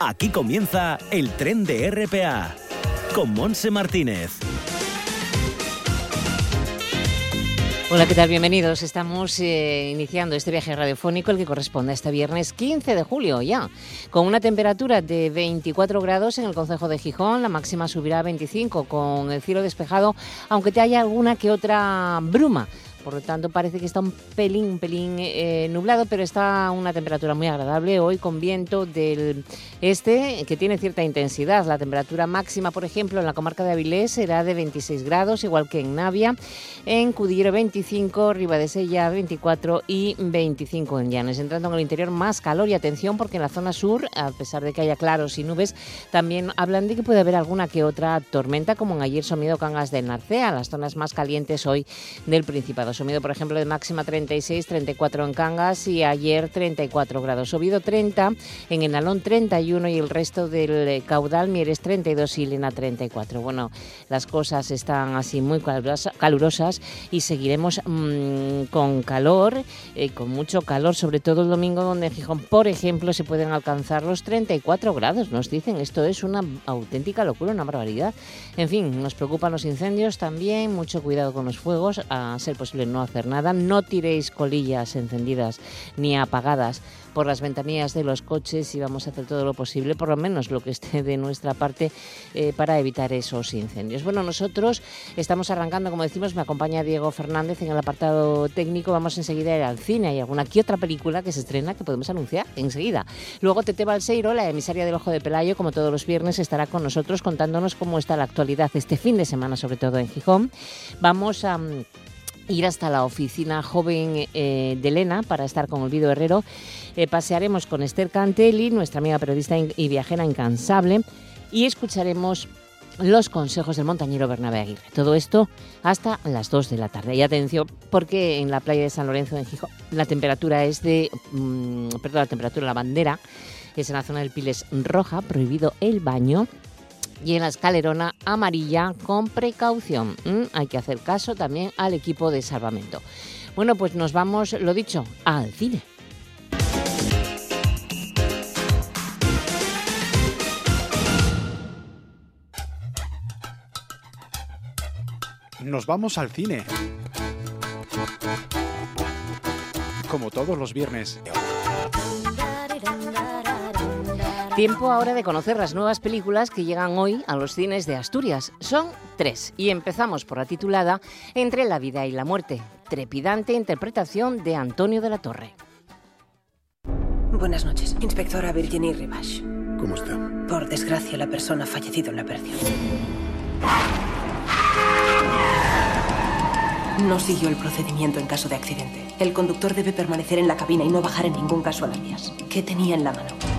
Aquí comienza el tren de RPA con Monse Martínez. Hola, ¿qué tal? Bienvenidos. Estamos eh, iniciando este viaje radiofónico, el que corresponde a este viernes 15 de julio ya, con una temperatura de 24 grados en el Concejo de Gijón, la máxima subirá a 25 con el cielo despejado, aunque te haya alguna que otra bruma por lo tanto parece que está un pelín, pelín eh, nublado, pero está una temperatura muy agradable hoy con viento del este que tiene cierta intensidad. La temperatura máxima, por ejemplo, en la comarca de Avilés será de 26 grados, igual que en Navia, en Cudillero 25, Sella 24 y 25 en Llanes. Entrando en el interior más calor y atención porque en la zona sur, a pesar de que haya claros y nubes, también hablan de que puede haber alguna que otra tormenta, como en ayer Somido Cangas del Narcea, las zonas más calientes hoy del Principado. Sumido, por ejemplo, de máxima 36, 34 en Cangas y ayer 34 grados. Subido 30, en Enalón 31 y el resto del eh, caudal Mieres 32 y Lena 34. Bueno, las cosas están así muy calurosas y seguiremos mm, con calor, eh, con mucho calor, sobre todo el domingo donde en Gijón, por ejemplo, se pueden alcanzar los 34 grados. Nos dicen, esto es una auténtica locura, una barbaridad. En fin, nos preocupan los incendios también, mucho cuidado con los fuegos, a ser posible no hacer nada. No tiréis colillas encendidas ni apagadas por las ventanillas de los coches y vamos a hacer todo lo posible, por lo menos lo que esté de nuestra parte, eh, para evitar esos incendios. Bueno, nosotros estamos arrancando, como decimos, me acompaña Diego Fernández en el apartado técnico. Vamos enseguida a ir al cine. Hay alguna que otra película que se estrena que podemos anunciar enseguida. Luego Tete Balseiro, la emisaria del Ojo de Pelayo, como todos los viernes, estará con nosotros contándonos cómo está la actualidad este fin de semana, sobre todo en Gijón. Vamos a mm, ir hasta la oficina joven eh, de Elena para estar con Olvido Herrero. Eh, pasearemos con Esther Cantelli, nuestra amiga periodista y viajera incansable, y escucharemos los consejos del montañero Bernabé Aguirre. Todo esto hasta las 2 de la tarde. Y atención, porque en la playa de San Lorenzo en Gijón la temperatura es de... Mm, perdón, la temperatura, la bandera es en la zona del Piles roja, prohibido el baño y en la escalerona amarilla con precaución. Mm, hay que hacer caso también al equipo de salvamento. Bueno, pues nos vamos, lo dicho, al cine. Nos vamos al cine. Como todos los viernes. Tiempo ahora de conocer las nuevas películas que llegan hoy a los cines de Asturias. Son tres y empezamos por la titulada Entre la vida y la muerte, trepidante interpretación de Antonio de la Torre. Buenas noches, inspectora Virginie Rivache. ¿Cómo está? Por desgracia, la persona ha fallecido en la pérdida. No siguió el procedimiento en caso de accidente. El conductor debe permanecer en la cabina y no bajar en ningún caso a las vías. ¿Qué tenía en la mano?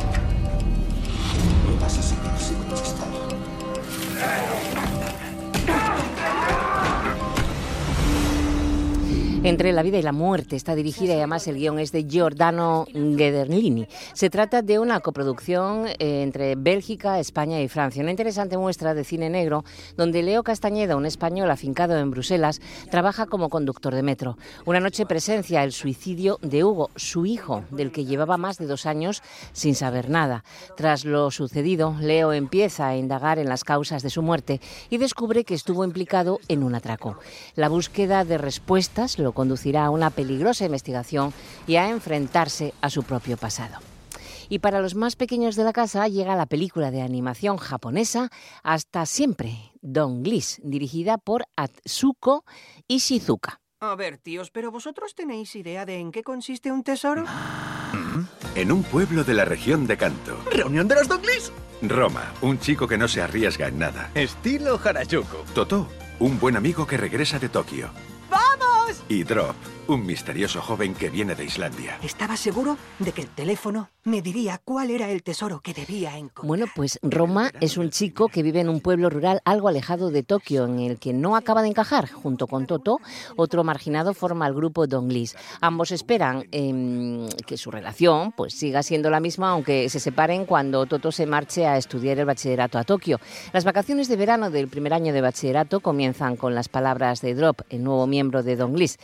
Entre la vida y la muerte está dirigida y además el guion es de Giordano Ghederlini. Se trata de una coproducción eh, entre Bélgica, España y Francia. Una interesante muestra de cine negro donde Leo Castañeda, un español afincado en Bruselas, trabaja como conductor de metro. Una noche presencia el suicidio de Hugo, su hijo, del que llevaba más de dos años sin saber nada. Tras lo sucedido, Leo empieza a indagar en las causas de su muerte y descubre que estuvo implicado en un atraco. La búsqueda de respuestas lo conducirá a una peligrosa investigación y a enfrentarse a su propio pasado. Y para los más pequeños de la casa llega la película de animación japonesa Hasta siempre, Don Gliss, dirigida por Atsuko Ishizuka. A ver, tíos, pero vosotros tenéis idea de en qué consiste un tesoro? En un pueblo de la región de Kanto. ¿Reunión de los Donglis? Roma, un chico que no se arriesga en nada. Estilo Harajuku. Totó, un buen amigo que regresa de Tokio. ¡Vamos! Y Drop, un misterioso joven que viene de Islandia. Estaba seguro de que el teléfono me diría cuál era el tesoro que debía encontrar. Bueno, pues Roma es un chico que vive en un pueblo rural algo alejado de Tokio, en el que no acaba de encajar. Junto con Toto, otro marginado forma el grupo Donglis. Ambos esperan em, que su relación pues, siga siendo la misma, aunque se separen cuando Toto se marche a estudiar el bachillerato a Tokio. Las vacaciones de verano del primer año de bachillerato comienzan con las palabras de Drop, el nuevo miembro de Donglis.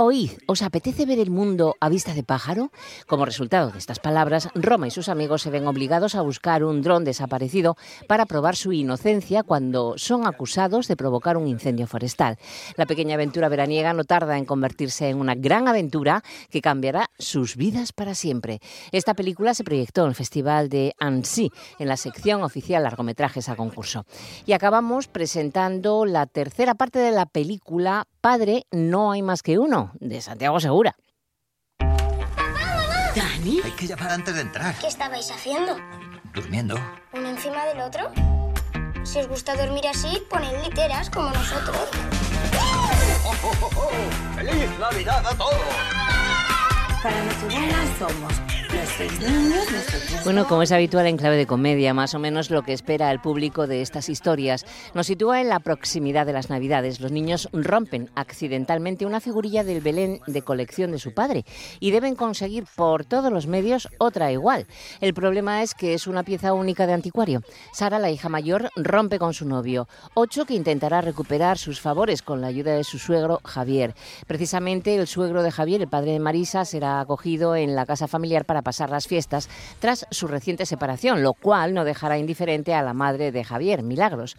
Oíd, ¿os apetece ver el mundo a vista de pájaro? Como resultado de estas palabras, Roma y sus amigos se ven obligados a buscar un dron desaparecido para probar su inocencia cuando son acusados de provocar un incendio forestal. La pequeña aventura veraniega no tarda en convertirse en una gran aventura que cambiará sus vidas para siempre. Esta película se proyectó en el Festival de Annecy, en la sección oficial largometrajes a concurso. Y acabamos presentando la tercera parte de la película Padre, no hay más que uno, de Santiago Segura. ¿Dani? Hay que llamar antes de entrar. ¿Qué estabais haciendo? Durmiendo. ¿Uno encima del otro? Si os gusta dormir así, poned literas como nosotros. ¡Oh, oh, oh, oh! ¡Feliz Navidad a todos! Para somos niños, nuestros Bueno, como es habitual en clave de comedia, más o menos lo que espera el público de estas historias nos sitúa en la proximidad de las Navidades. Los niños rompen accidentalmente una figurilla del Belén de colección de su padre y deben conseguir por todos los medios otra igual. El problema es que es una pieza única de anticuario. Sara, la hija mayor, rompe con su novio. Ocho que intentará recuperar sus favores con la ayuda de su suegro Javier. Precisamente el suegro de Javier, el padre de Marisa, será acogido en la casa familiar para pasar las fiestas tras su reciente separación, lo cual no dejará indiferente a la madre de Javier, Milagros.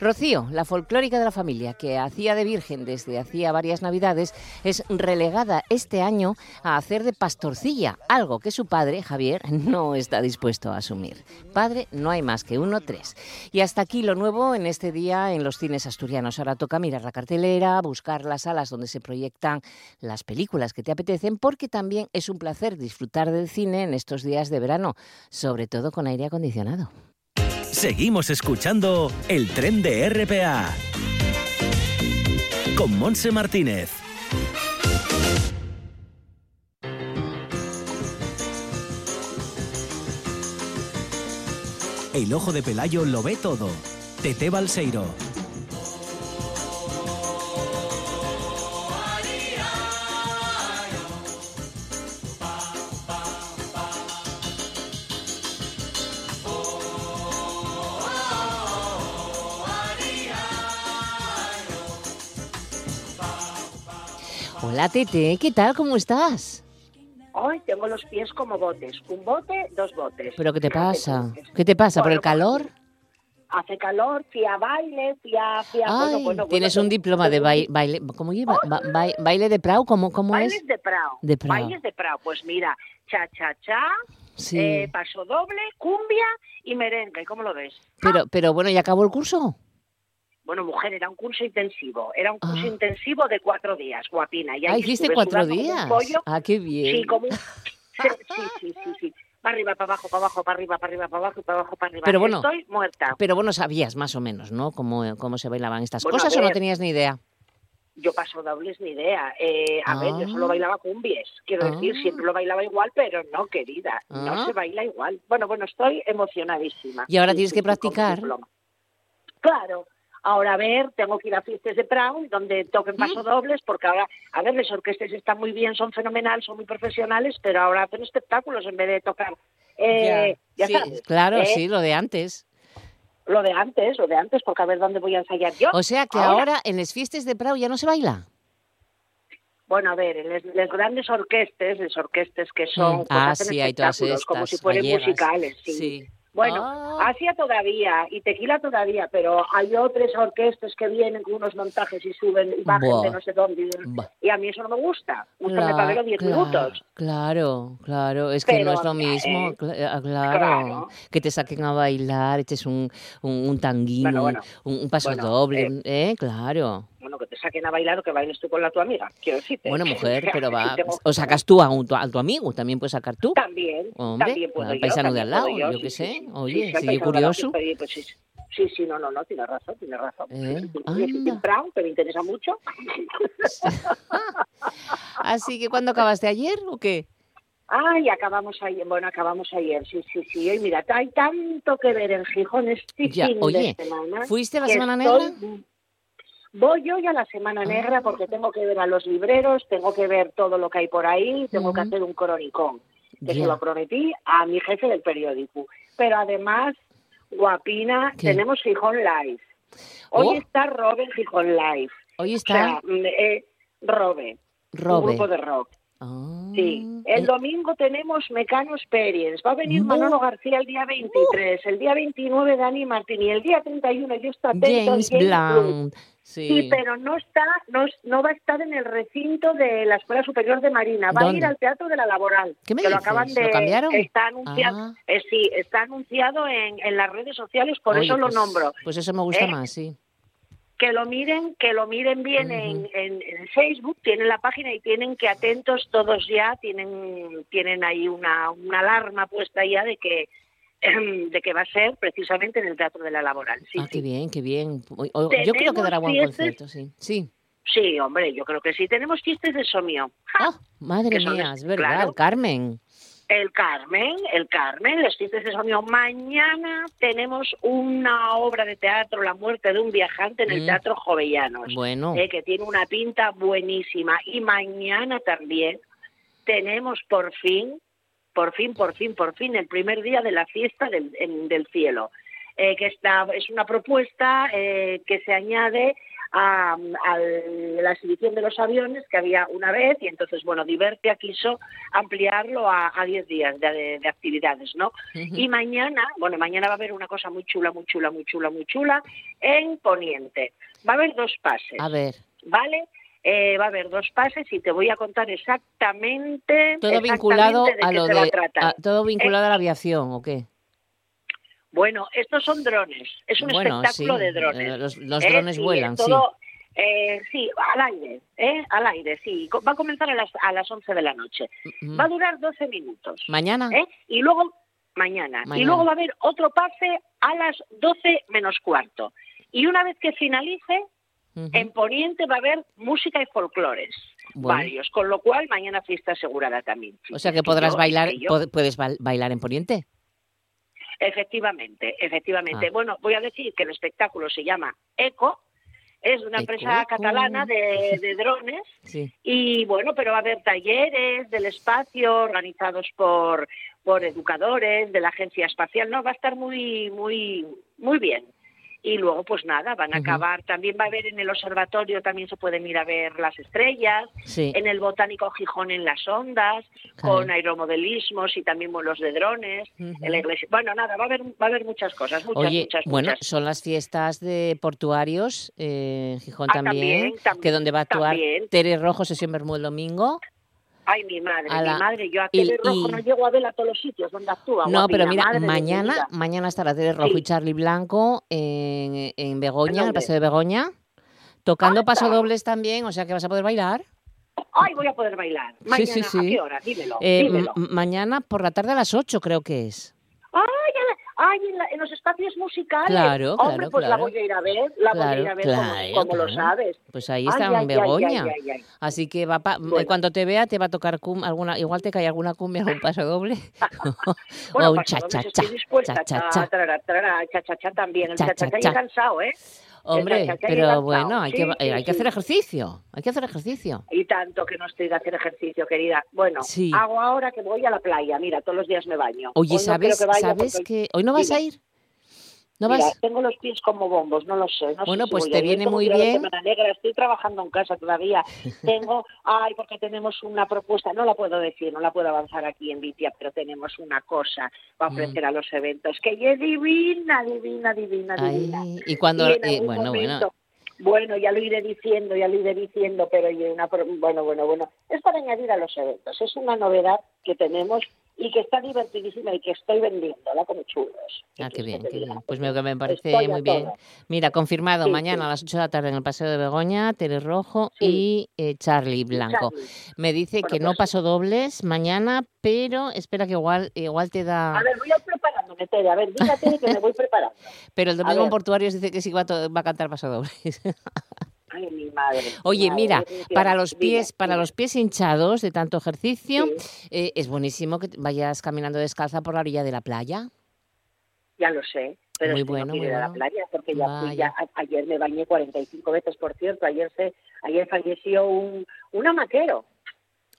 Rocío, la folclórica de la familia, que hacía de virgen desde hacía varias navidades, es relegada este año a hacer de pastorcilla, algo que su padre, Javier, no está dispuesto a asumir. Padre, no hay más que uno, tres. Y hasta aquí lo nuevo en este día en los cines asturianos. Ahora toca mirar la cartelera, buscar las salas donde se proyectan las películas que te apetecen, porque también es un placer disfrutar del cine en estos días de verano, sobre todo con aire acondicionado. Seguimos escuchando el tren de RPA con Monse Martínez. El ojo de Pelayo lo ve todo. Tete Balseiro. Hola Tete, ¿qué tal? ¿Cómo estás? Hoy tengo los pies como botes. Un bote, dos botes. ¿Pero qué te pasa? ¿Qué te pasa? ¿Por el calor? Hace calor, fui a baile, fui a... Fui a bueno, Ay, bueno, bueno, tienes bueno, un diploma de baile, baile ¿cómo lleva? Ba- ba- ¿Baile de Prau? ¿Cómo, cómo Bailes es? de Prao. De Prao. Bailes de Prao. Pues mira, cha, cha, cha, Sí. eh, paso doble, cumbia y merengue. ¿Cómo lo ves? Pero, pero bueno, ¿ya acabó el curso? Bueno, mujer, era un curso intensivo. Era un curso Ah. intensivo de cuatro días, guapina. Y ahí Ah, hiciste cuatro días. Ah, qué bien. Sí, como un... Sí, sí, sí, sí, sí. Para arriba, para abajo, para abajo, para arriba, para arriba, para abajo para abajo, para arriba. Pero bueno, Estoy muerta. Pero bueno, sabías más o menos, ¿no? Cómo, cómo se bailaban estas Bueno, cosas o no tenías ni idea. Yo paso dobles ni idea. Eh, a ver, yo Ah. solo bailaba cumbies. Quiero decir, Ah. siempre lo bailaba igual, pero no, querida. Ah. No se baila igual. Bueno, bueno, estoy emocionadísima. Y ahora Sí, tienes sí, que practicar. Claro. Ahora, a ver, tengo que ir a fiestas de Brown, donde toquen ¿Mm? paso dobles, porque ahora, a ver, las orquestas están muy bien, son fenomenales, son muy profesionales, pero ahora hacen espectáculos en vez de tocar. Eh, ya Sí, sabes, claro, ¿eh? sí, lo de antes. Lo de antes, lo de antes, porque a ver dónde voy a ensayar yo. O sea que ahora, en las fiestas de Prau ya no se baila. Bueno, a ver, en las, las grandes orquestas, las orquestas que son, Mm. pues Ah, sí, hay todas espectáculos, como estas si fueran gallegas. musicales, sí. Sí. Bueno, Ah. Asia todavía y Tequila todavía, pero hay otras orquestas que vienen con unos montajes y suben y bajan Buah. de no sé dónde. y- Buah. Y a mí eso no me gusta. Gusta me Cla- paguen 10 cla- minutos. Claro, claro, es que Pero, no es lo mismo, eh, ah, claro, claro. que te saquen a bailar, eches un, un, un tanguino, Bueno, bueno, un, un paso bueno, doble, eh, ¿eh? Claro. Bueno, que te saquen a bailar o que bailes tú con la tu amiga, quiero decirte. Bueno, mujer, pero va, o sacas tú a, un- a tu amigo, también puedes sacar tú. También, Hombre, también puedo al yo, paisano de al lado, yo qué sí, sé. sí. Oye, Sí, lado, curioso. sí, pues, sí, no, no, no, tienes razón, tienes razón. Eh. Brown, que me interesa mucho. Así que, ¿cuándo acabaste ayer o qué? Ay, acabamos ayer, bueno, acabamos ayer, sí, sí, sí. Y mira, hay tanto que ver en Gijón este Ya, fin oye, de semana. ¿fuiste a la Semana estoy- Voy yo ya a la Semana Ah. Negra porque tengo que ver a los libreros, tengo que ver todo lo que hay por ahí, tengo que hacer un cronicón. Que se lo prometí a mi jefe del periódico. Pero además, guapina, ¿Qué? tenemos Gijón Live. Hoy Oh. está Robe en Gijón Live. Hoy O está... sea, mm, eh, Robe. Robe. un grupo de rock. Ah, Sí, el domingo tenemos Mecano Experience, va a venir No. Manolo García el día 23, el día 29 Dani Martín y el día 31 yo estoy atento James Blunt. Sí, Sí. pero no está, no, no va a estar en el recinto de la Escuela Superior de Marina, va a ir al Teatro de la Laboral. ¿Qué me que lo acaban de ¿Lo cambiaron? Está anunciado, Ah. eh, sí, está anunciado en, en las redes sociales, por Oye, eso lo pues- nombro. Pues eso me gusta ¿Eh? más, sí. Que lo miren, que lo miren bien en, en- en Facebook, tienen la página y tienen que atentos todos ya, tienen, tienen ahí una, una alarma puesta ya de que de que va a ser precisamente en el Teatro de la Laboral. Sí, ah, sí. qué bien, qué bien. O- o- Yo creo que dará buen fiestas- concierto, sí. Sí. Sí, hombre, yo creo que sí. Tenemos chistes de Somio. ¡Ja! Oh, madre mía, es verdad, claro. Carmen. El Carmen, el Carmen, los chistes de Somio. Mañana tenemos una obra de teatro, La muerte de un viajante, en el Mm. Teatro Jovellanos. Bueno, eh, que tiene una pinta buenísima. Y mañana también tenemos por fin, por fin, por fin, por fin, el primer día de la fiesta del, en- del cielo. Eh, que está, es una propuesta eh, que se añade a, a la exhibición de los aviones que había una vez y entonces, bueno, Divertia quiso ampliarlo a, a 10 días de, de- de actividades, ¿no? Y mañana, bueno, mañana va a haber una cosa muy chula, muy chula, muy chula, muy chula en Poniente. Va a haber dos pases. a ver, ¿vale? Eh, va a haber dos pases y te voy a contar exactamente. todo exactamente vinculado de a lo de a todo vinculado a la aviación, ¿o qué? Bueno, estos son drones. Es un Bueno, espectáculo sí, de drones. eh, los- los Eh, drones sí, vuelan, todo, eh, sí, al aire, ¿eh? Al aire, sí. Va a comenzar a las, a las 11 de la noche. Va a durar 12 minutos. ¿Mañana? ¿eh? Y luego, mañana. Mañana. Y luego va a haber otro pase a las 12 menos cuarto. Y una vez que finalice, en Poniente va a haber música y folclores. Bueno. Varios, con lo cual mañana fiesta asegurada también. O sea que podrás yo- bailar, que puedes ba- bailar en Poniente. Efectivamente, efectivamente. Ah. Bueno, voy a decir que el espectáculo se llama ECO, es una Eco, empresa catalana de, de drones Sí. y bueno, pero va a haber talleres del espacio organizados por, por educadores de la Agencia Espacial, no, va a estar muy, muy, muy bien. Y luego, pues nada, van a acabar. También va a haber en el observatorio, también se pueden ir a ver las estrellas. Sí. En el Botánico Gijón en las ondas, Claro. con aeromodelismos y también vuelos de drones. En la iglesia. Bueno, nada, va a haber, va a haber muchas cosas, muchas, Oye, muchas, bueno, muchas. son las fiestas de portuarios, eh, Gijón Ah, también, también, tam- que donde va a actuar también. Tere Rojo, sesión Bermú el domingo. Ay, mi madre, a la- mi madre, yo a y- Tele Rojo y- no llego a ver a todos los sitios donde actúa. No, pero mira, mañana, mañana estará Tere Rojo Sí. y Charlie Blanco en, en Begoña, en el? Paseo de Begoña, tocando ¡Anda! pasodobles también, o sea que vas a poder bailar. Ay, voy a poder bailar. Mañana, sí, sí. ¿a qué hora? Dímelo, Eh, dímelo. mañana por la tarde a las 8 creo que es. Ay, a- ay, en, la- en los espacios musicales. Claro, Hombre, claro, pues la voy a ir a ver, la voy a ir a ver como- lo sabes. Pues ahí está ay, Begoña. ay, ay, ay. Así que va pa- Bueno. cuando te vea te va a tocar cum- alguna, igual te cae alguna cumbia, algún paso doble. Bueno, o un paso cha doble, cha si cha, cha cha Cha, cha. cha cha cha también. El Cha, cha cha cha, cha cha. he cansado, ¿eh? Hombre, cha, cha, he pero bueno, hay que, Sí, sí, hay que hacer ejercicio, hay que hacer ejercicio. Y tanto que no estoy de hacer ejercicio, querida. Bueno, Sí. hago ahora que voy a la playa. Mira, todos los días me baño. Oye, Hoy ¿sabes, que ¿sabes que hoy no vas a ir? ¿No Mira, vas? tengo los pies como bombos, no lo sé. no sé Bueno, si pues te ir. viene muy bien. Semana Negra, estoy trabajando en casa todavía. Tengo, ay, porque tenemos una propuesta, no la puedo decir, no la puedo avanzar aquí en Vitia, pero tenemos una cosa para Mm. ofrecer a los eventos que es divina, divina, divina, divina. Y cuando, Y eh, bueno, bueno, momento- Bueno, ya lo iré diciendo, ya lo iré diciendo, pero una, bueno, bueno, bueno. Es para añadir a los eventos. Es una novedad que tenemos y que está divertidísima y que estoy vendiéndola como churros. Ah, qué bien, que qué bien. Pues me, me parece Estoy muy bien. Mira, confirmado, Sí, mañana sí. a las 8 de la tarde en el Paseo de Begoña, Tere Rojo Sí. y eh, Charlie Blanco. Charlie. Me dice Bueno, que no pues- paso dobles mañana, pero espera que igual, igual te da... A ver, voy a ir preparándome, Tere. A ver, dígate que me voy preparando. Pero el domingo en. Portuarios dice que sí va a, va a cantar paso dobles. Ay, mi madre. Oye, madre, mira, para los pies, para los pies hinchados de tanto ejercicio, Sí. eh, es buenísimo que vayas caminando descalza por la orilla de la playa. Ya lo sé, pero Muy bueno, no quiero muy ir a la playa porque ya fui, ayer me bañé 45 veces, por cierto. Ayer se, ayer falleció un, un amaquero.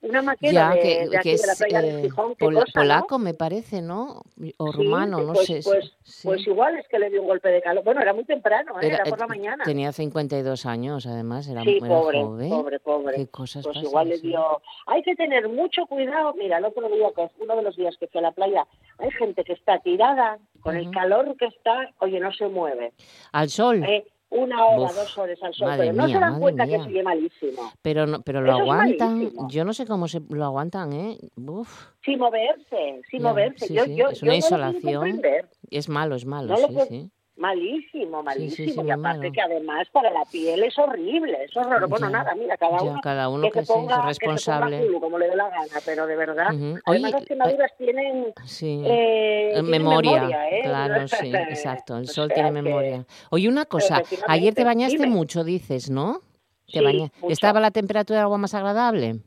Una maqueta Ya, de, que, de aquí que de la es playa eh, de Gijón, pol- cosa, ¿no? polaco, me parece, ¿no? O Sí, rumano, no pues, sé. Pues, sí. pues igual es que le dio un golpe de calor. Bueno, era muy temprano, ¿eh? era, Era- por la eh, mañana. Tenía 52 años, además, era, Sí, era pobre, joven. pobre, pobre. Qué cosas Pues pasan, igual le dio. Hay que tener mucho cuidado. Mira, el otro día, que es uno de los días que fui a la playa, hay gente que está tirada con el Ujú. calor que está, oye, no se mueve. Al sol, Eh, una hora, Uf, dos horas al sol, pero no mía, se dan cuenta mía. que sigue malísimo. pero no, pero lo eso aguantan. Yo no sé cómo se lo aguantan, ¿eh? Uf, Sin moverse, sin moverse. sí, yo, sí, yo, es yo una no lo puedo insolación. comprender. es malo, es malo, No lo sí, puedo- sí. Malísimo, sí, malísimo. sí, y aparte malo. que además para la piel es horrible, es horroroso. Bueno, nada, mira, cada ya, uno, cada uno que se sí, es ponga, responsable. Que se ponga culo, como le dé la gana, pero de verdad. Oye, las quemaduras tienen Sí. eh, Eh, tienen memoria, ¿eh? claro, sí, exacto. El O sol sea tiene memoria. Oye, una cosa, ayer te bañaste dime. mucho, dices, ¿no? Te Sí, baña- mucho. ¿Estaba la temperatura de agua más agradable?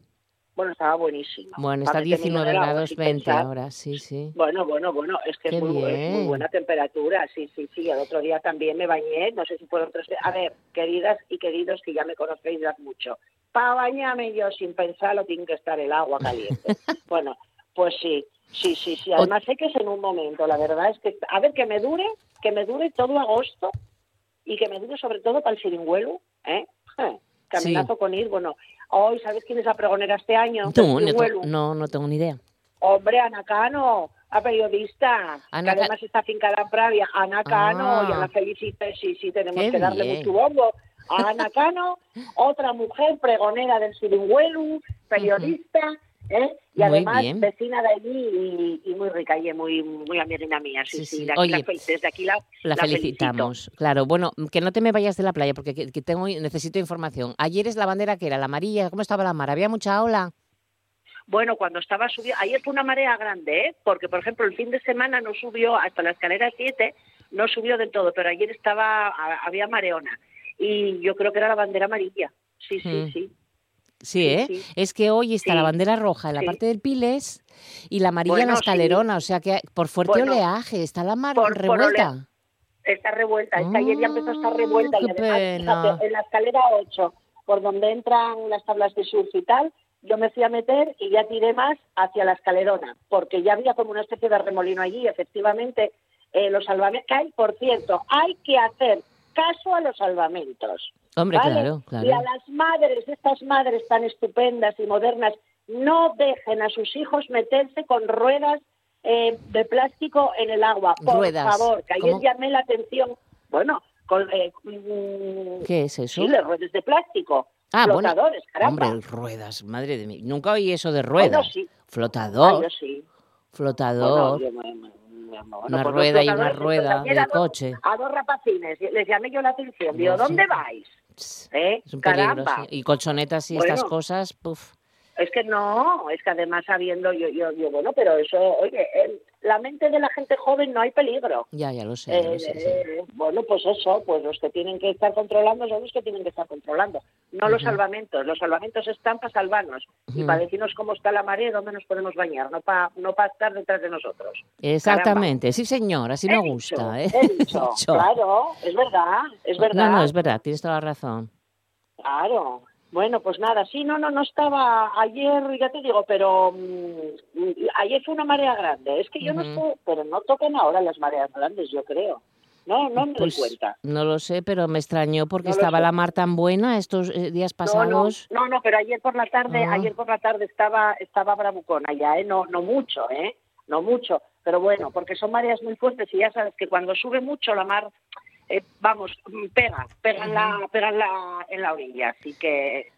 Bueno, estaba buenísimo. Bueno, está meterme 19 en el agua grados sin 20 pensar. ahora, sí, sí. Bueno, bueno, bueno, es que es muy, es muy buena temperatura, sí, sí, sí. El otro día también me bañé, no sé si fueron tres. A ver, queridas y queridos que ya me conocéis ya mucho, para bañarme yo sin pensarlo tiene que estar el agua caliente. bueno, pues sí, sí, sí, sí. Además sé que es en un momento, la verdad es que, a ver, que me dure, que me dure todo agosto y que me dure sobre todo para el siringüelo, ¿eh? Eh, Caminazo con ir, bueno, hoy, ¿sabes quién es la pregonera este año? Tú, no, no, no tengo ni idea. Hombre, Ana Cano, la periodista, Ana que además está fincada en Pravia. Ana Cano, Ah. ya la felicité, sí, sí, tenemos Qué que darle bien. mucho bombo. A Ana Cano, otra mujer pregonera del Siringüelu, periodista, ¿eh? y Muy además bien. vecina de allí y, y muy rica, y muy, muy amiguina mía, sí, Sí, sí. Oye, la fel- desde aquí la, La, la felicito. felicitamos. Claro, bueno, que no te me vayas de la playa porque que, tengo necesito información. Ayer es la bandera que era la amarilla, ¿cómo estaba la mar? ¿Había mucha ola? Bueno, cuando estaba subiendo, ayer fue una marea grande, ¿eh? porque por ejemplo el fin de semana no subió hasta la escalera 7, no subió del todo, pero ayer estaba había mareona y yo creo que era la bandera amarilla. Sí, sí, Mm. sí. Sí, Sí, ¿eh? sí. Es que hoy está Sí, la bandera roja en la parte del Piles y la amarilla en la escalerona, o sea que por fuerte Bueno, oleaje está la mar por- por revuelta. Está revuelta, es que ayer ya empezó a estar Ah, revuelta y qué además, fíjate, en la escalera 8, por donde entran las tablas de surf y tal, yo me fui a meter y ya tiré más hacia la escalerona, porque ya había como una especie de remolino allí, efectivamente, eh, los salvamentos, que hay, por cierto, hay que hacer caso a los salvamentos. Hombre, ¿vale? claro, claro. Y a las madres, estas madres tan estupendas y modernas, no dejen a sus hijos meterse con ruedas eh, de plástico en el agua. Por Ruedas. favor, que ayer ¿Cómo? llamé la atención. Bueno, con, eh, mm, ¿Qué es eso? sí, las ruedas de plástico. Ah, bueno. flotadores, caramba. Hombre, ruedas, madre de mí. Nunca oí eso de Bueno, ruedas. sí. Flotador, Ah, yo sí. flotador. Bueno, yo Una pues rueda y una rueda de a dos- coche. A dos rapacines, les llamé yo la atención. Digo, sí. ¿dónde vais? ¿Eh? Es un peligro, Caramba. sí. Y colchonetas y estas cosas, puf. Es que no, es que además sabiendo, yo, yo, yo bueno, pero eso, oye, en la mente de la gente joven no hay peligro. Ya, ya lo sé, ya Eh, lo sé, sí. bueno, pues eso, pues los que tienen que estar controlando son los que tienen que estar controlando, no los salvamentos. Los salvamentos están para salvarnos y para decirnos cómo está la marea y dónde nos podemos bañar, no para no pa estar detrás de nosotros. Exactamente, sí señor, así me dicho, gusta. ¿eh? Dicho. claro, es verdad, es verdad. No, no, es verdad, tienes toda la razón. Claro. Bueno, pues nada, sí, no, no, no estaba ayer, ya te digo, pero mm, ayer fue una marea grande. Es que yo no sé, pero no tocan ahora las mareas grandes, yo creo. No, no me Pues, doy cuenta. No lo sé, pero me extrañó porque No estaba la mar tan buena estos eh, días No, no, pasados. no, no, pero ayer por la tarde, Ah. ayer por la tarde estaba, estaba bravucona ya, ¿eh? No, no mucho, ¿eh? No mucho, pero bueno, porque son mareas muy fuertes y ya sabes que cuando sube mucho la mar, eh, vamos, pega, pega, en la, pega en la, en la orilla, así que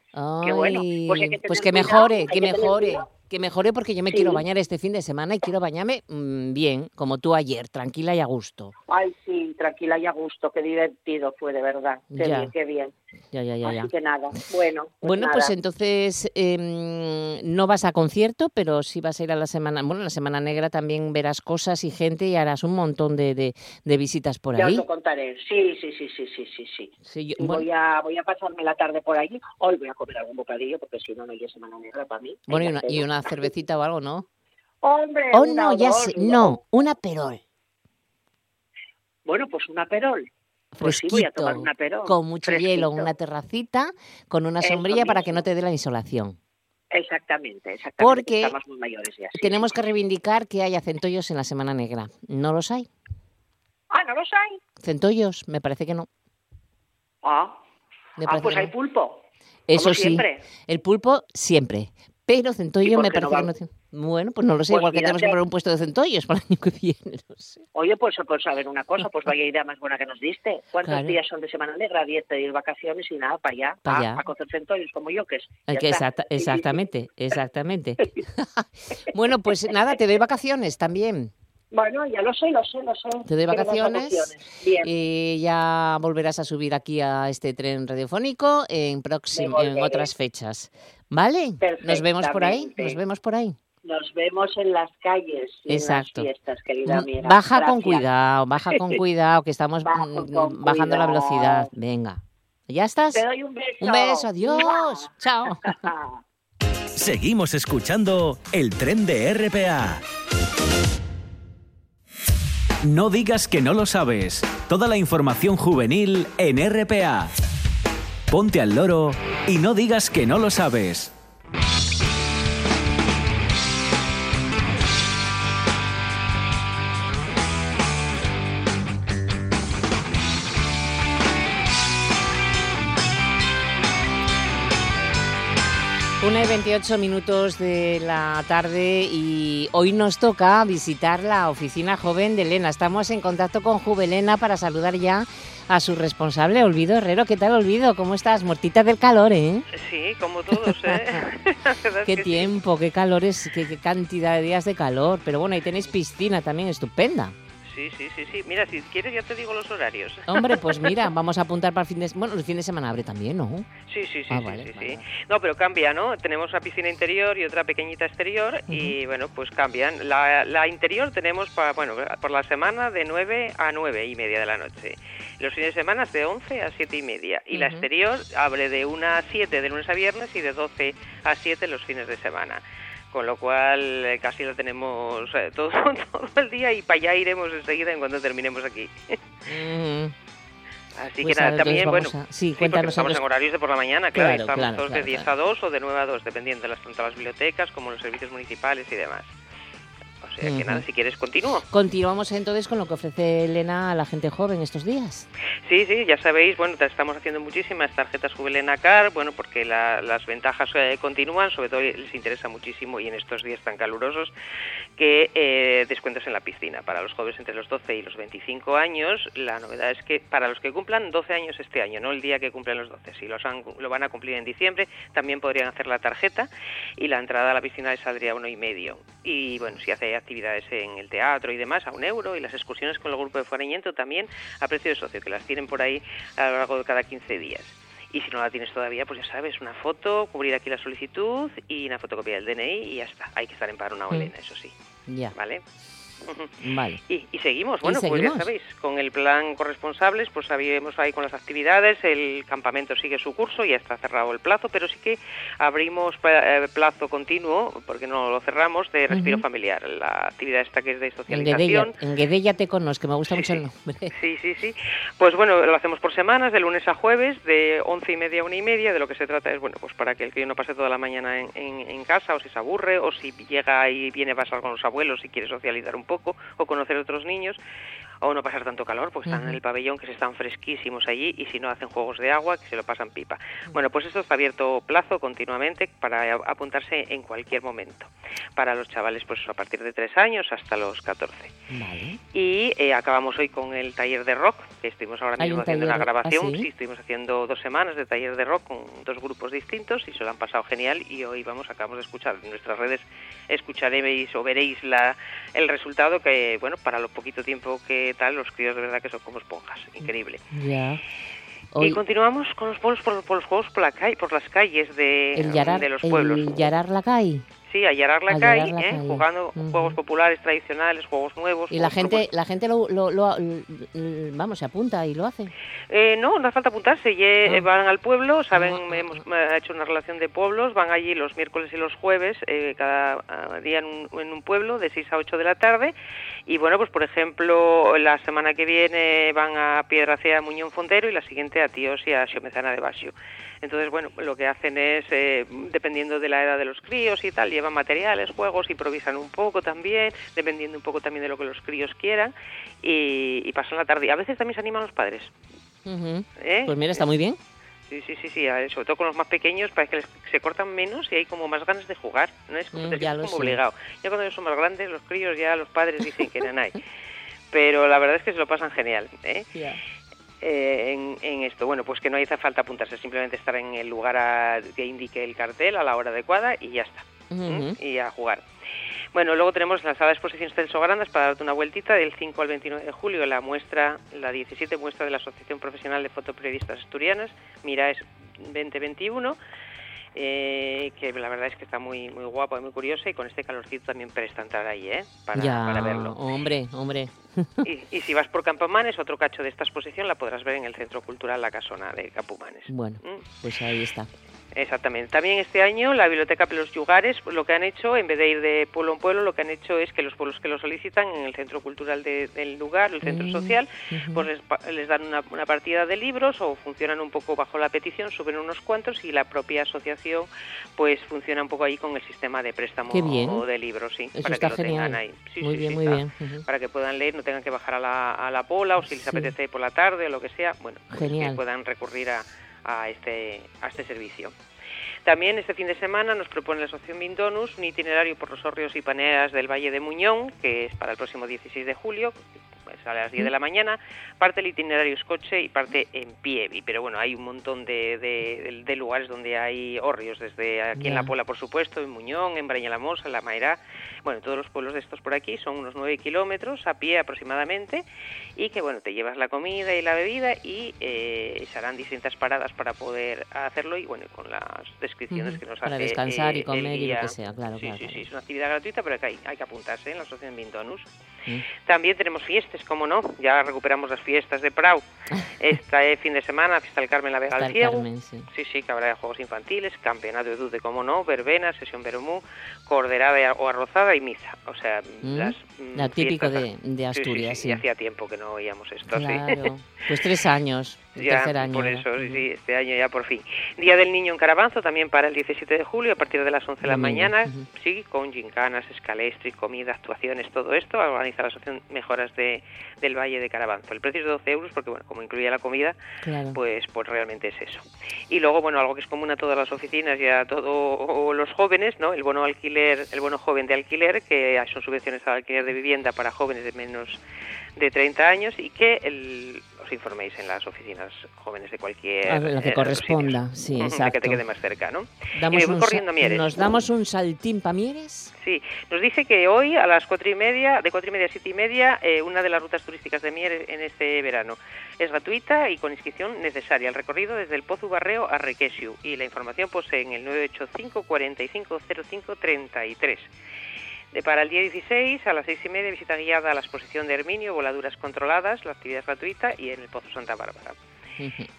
Qué bueno. Ay, Pues que pues que mejore, que mejore, que mejore porque yo me Sí. quiero bañar este fin de semana y quiero bañarme mm, bien, como tú ayer, tranquila y a gusto. Ay, sí, tranquila y a gusto, qué divertido fue, de verdad. Qué Ya. bien, qué bien. Ya, ya, ya, ya. Así que nada, bueno. Pues Bueno, nada. pues entonces em, no vas a concierto, pero sí vas a ir a la semana, bueno, la semana negra también verás cosas y gente y harás un montón de, de- de visitas por Ya os ahí. lo contaré. Sí, sí, sí, sí, sí, sí, sí. Sí, yo- Y bueno, voy a voy a pasarme la tarde por allí. Hoy voy a comer algún bocadillo porque si no no hay semana negra para mí. bueno, y una, y una cervecita o algo, ¿no? Hombre, Oh, no, ya sé, no, una perol, Bueno, pues una perol. Pues sí, voy a fresquito, tomar una perol. con mucho hielo, fresquito. una terracita, con una sombrilla para que no te dé la insolación. Exactamente, exactamente. Porque Estamos muy mayores ya. sí, Tenemos que reivindicar que haya centollos en la Semana Negra. ¿No los hay? Ah, ¿no los hay? Centollos, me parece que no. Ah, ah pues hay pulpo. Eso sí. El pulpo siempre. Pero centollo me no parece que no. Bueno, pues no lo sé. Pues igual que tenemos que poner un puesto de centollos para el año que viene. No sé. Oye, pues, pues a ver una cosa, pues vaya idea más buena que nos diste. ¿Cuántos Claro. días son de Semana Negra? Diez de ir vacaciones y nada, para allá, Pa' a- allá. a, cocer centollos como yo, que es. Eh, exacta- exactamente, exactamente. bueno, pues nada, te doy vacaciones también. Bueno, ya lo sé, lo sé, lo sé. Te doy vacaciones Bien. y ya volverás a subir aquí a este tren radiofónico en, próxim- en otras fechas. ¿Vale? Nos vemos por ahí, nos vemos por ahí. Nos vemos en las calles y Exacto. en las fiestas, querida amiga. Baja con cuidado, baja con cuidado, que estamos mm, con bajando la velocidad. Venga. ¿Ya estás? Te doy un beso. Un beso, adiós. Chao. Seguimos escuchando el tren de RPA. No digas que no lo sabes. Toda la información juvenil en RPA. Ponte al loro y no digas que no lo sabes. Una y 28 minutos de la tarde y hoy nos toca visitar la oficina joven de Elena. Estamos en contacto con Juvelena para saludar ya a su responsable, Olvido Herrero. ¿Qué tal, Olvido? ¿Cómo estás? Mortita del calor, ¿eh? Sí, como todos, ¿eh? Qué que sí. tiempo, qué calores, qué, qué cantidad de días de calor. Pero bueno, ahí tenéis piscina también, estupenda. Sí, sí, sí, sí. Mira, si quieres ya te digo los horarios. Hombre, pues mira, vamos a apuntar para el fin de semana. Bueno, el fin de semana abre también, ¿no? Sí, sí, sí, Ah, sí, vale, sí, vale, sí. No, pero cambia, ¿no? Tenemos una piscina interior y otra pequeñita exterior y bueno, pues cambian. La, la interior tenemos para, bueno, por la semana de 9 a 9 y media de la noche. Los fines de semana es de 11 a 7 y media. Y la Ujú. exterior abre de 1 a 7 de lunes a viernes y de 12 a 7 los fines de semana. Con lo cual eh, casi lo tenemos eh, todo, todo el día y para allá iremos enseguida en cuanto terminemos aquí. Mm, Así Pues que nada, también, bueno, a- sí, estamos en horarios de por la mañana, claro, Claro, estamos claro, todos claro, de 10 claro. a 2 o de 9 a 2, dependiendo de las, tanto las bibliotecas como los servicios municipales y demás. O sea que nada, si quieres continúo. Continuamos entonces con lo que ofrece Elena a la gente joven estos días. Sí, sí, ya sabéis, bueno, estamos haciendo muchísimas tarjetas Jubilena Car, bueno, porque la- las ventajas eh, continúan, sobre todo les interesa muchísimo y en estos días tan calurosos, que eh, descuentos en la piscina. Para los jóvenes entre los 12 y los 25 años, la novedad es que para los que cumplan 12 años este año, no el día que cumplen los 12, si los han- lo van a cumplir en diciembre, también podrían hacer la tarjeta y la entrada a la piscina les saldría uno y medio. Y bueno, si hace actividades en el teatro y demás, a un euro, y las excursiones con el grupo de Foreñento también a precio de socio, que las tienen por ahí a lo largo de cada 15 días. Y si no la tienes todavía, pues ya sabes, una foto, cubrir aquí la solicitud y una fotocopia del DNI y ya está. Hay que estar en paro una Mm. Elena, eso sí. Ya, ¿Vale? vale. Y, y seguimos, Y bueno, pues ya sabéis, con el plan corresponsables, pues sabíamos ahí con las actividades, el campamento sigue su curso, ya está cerrado el plazo, pero sí que abrimos eh, plazo continuo, porque no lo cerramos, de respiro familiar, la actividad esta que es de socialización. En Guedella te conozco, que me gusta mucho el nombre. Sí, sí, sí. Pues bueno, lo hacemos por semanas, de lunes a jueves, de once y media a una y media. De lo que se trata es, bueno, pues para que el crío no pase toda la mañana en, en- en casa, o si se aburre, o si llega y viene a pasar con los abuelos y quiere socializar un poco, o conocer otros niños, o no pasar tanto calor, pues están en el pabellón, que se están fresquísimos allí, y si no hacen juegos de agua, que se lo pasan pipa. Bueno, pues esto está abierto plazo continuamente para apuntarse en cualquier momento. Para los chavales, pues a partir de tres años hasta los 14. Vale. Y eh, acabamos hoy con el taller de rock, que estuvimos ahora mismo un haciendo una taller- ¿ah, grabación. sí? sí, estuvimos haciendo dos semanas de taller de rock con dos grupos distintos y se lo han pasado genial. Y hoy vamos, acabamos de escuchar en nuestras redes, escucharéis o veréis la, el resultado que, bueno, para lo poquito tiempo que tal, los críos de verdad que son como esponjas, increíble. Ya. Y continuamos con los pueblos por, por los juegos por, la calle, por las calles de, el Yarar, de los pueblos. el Yarar la calle. Sí, a Yarar la A calle, Yarar la ¿eh? calle. jugando juegos populares tradicionales, juegos nuevos. Y la gente, la gente lo, lo, lo- vamos, se apunta y lo hace. Eh, no, no hace falta apuntarse. ye- Ah. Van al pueblo, saben, Ah, ah, hemos eh, hecho una relación de pueblos, van allí los miércoles y los jueves, eh, cada día en un, en un pueblo, de 6 a 8 de la tarde. Y bueno, pues por ejemplo, la semana que viene van a Piedracea, Muñón Fontero y la siguiente a Tíos y a Xiomezana de Basio. Entonces, bueno, lo que hacen es, eh, dependiendo de la edad de los críos y tal, llevan materiales, juegos, improvisan un poco también, dependiendo un poco también de lo que los críos quieran, y, y pasan la tarde. Y a veces también se animan los padres. ¿eh? Pues mira, está muy bien. Sí, sí, sí, sí, sobre todo con los más pequeños parece que les- se cortan menos y hay como más ganas de jugar, no es como, Mm, ya como obligado. Ya cuando ellos son más grandes, los críos ya los padres dicen que no hay. Pero la verdad es que se lo pasan genial, ¿eh? Eh, en, en esto. Bueno, pues que no hace falta apuntarse, simplemente estar en el lugar a- que indique el cartel a la hora adecuada y ya está. Ujú. Y a jugar. Bueno, luego tenemos la sala de exposiciones Celso Grandas para darte una vueltita del 5 al 29 de julio, la muestra, la 17 muestra de la Asociación Profesional de Fotoperiodistas Asturianas, Miraes 2021, eh, que la verdad es que está muy muy guapa y muy curiosa y con este calorcito también presta entrar ahí, ¿eh? Para, ya, para verlo. hombre, hombre. Y, y si vas por Campomanes, otro cacho de esta exposición la podrás ver en el Centro Cultural La Casona de Campomanes. Bueno, Mm. pues ahí está. Exactamente. También este año la Biblioteca Pelos Yugares, lo que han hecho, en vez de ir de pueblo en pueblo, lo que han hecho es que los pueblos que lo solicitan en el centro cultural de- del lugar, el centro social, pues les, les dan una, una partida de libros o funcionan un poco bajo la petición, suben unos cuantos y la propia asociación pues funciona un poco ahí con el sistema de préstamo bien. de libros, sí, Eso para está que lo tengan ahí. Sí, muy sí, bien, sí, muy está. bien. Para que puedan leer, no tengan que bajar a la, a la pola o si les apetece por la tarde o lo que sea, bueno, pues que puedan recurrir a, a este, a este servicio. También este fin de semana nos propone la Asociación Mindonus un itinerario por los hórreos y paneras del Valle de Muñón, que es para el próximo 16 de julio, pues a las 10 de la mañana. Parte el itinerario es coche y parte en pie. Pero bueno, hay un montón de, de- lugares donde hay hórreos, desde aquí en. La Pola, por supuesto, en Muñón, en Breña la Mosa, en La Mairá. Bueno, todos los pueblos de estos por aquí son unos 9 kilómetros a pie aproximadamente y que bueno, te llevas la comida y la bebida y eh, se harán distintas paradas para poder hacerlo y bueno, con las descripciones que nos para hace descansar y eh, comer y lo que sea, claro, Sí, claro, sí, claro. sí, es una actividad gratuita, pero que hay, hay que apuntarse en la Asociación Vintonus. Mm. También tenemos fiestas, como no, ya recuperamos las fiestas de Prau. Este fin de semana, Fiesta del Carmen La Vega al Ciego. Carmen, sí. Sí, sí, que habrá juegos infantiles, campeonato de dude, como no, verbena, sesión vermú, corderada o arrozada y misa. O sea, Mm, las mm, la típico fiestas- de- de Sí, sí, Asturias, sí, sí. y hacía tiempo que no oíamos esto. Claro. Pues tres años, el Ya, tercer año. por eso, sí, sí, este año ya por fin. Día del Niño en Carabanzo, también para el 17 de julio, a partir de las 11 de la mañana, sí, con gincanas, escalestri, comida, actuaciones, todo esto, organiza la Asociación Mejoras de, del Valle de Carabanzo. El precio es de 12 euros, porque bueno, como incluye la comida, Claro. pues, pues realmente es eso. Y luego, bueno, algo que es común a todas las oficinas y a todos los jóvenes, ¿no? El bono alquiler, el bono joven de alquiler, que son subvenciones al alquiler de vivienda para jóvenes de menos de 30 años y que el- os informéis en las oficinas jóvenes de cualquier... A lo que eh, corresponda, sí, exacto. que te quede más cerca, ¿no? Damos y me voy corriendo a Mieres. ¿Nos damos un saltín pa' Mieres? Sí, nos dice que hoy a las cuatro y media, de cuatro y media a siete y media, eh, una de las rutas turísticas de Mieres en este verano es gratuita y con inscripción necesaria. El recorrido desde el Pozo Barreo a Requesiu y la información pues en el 985 45 05 33. De para el día 16 a las seis y media visita guiada a la exposición de Herminio, voladuras controladas, la actividad gratuita y en el Pozo Santa Bárbara.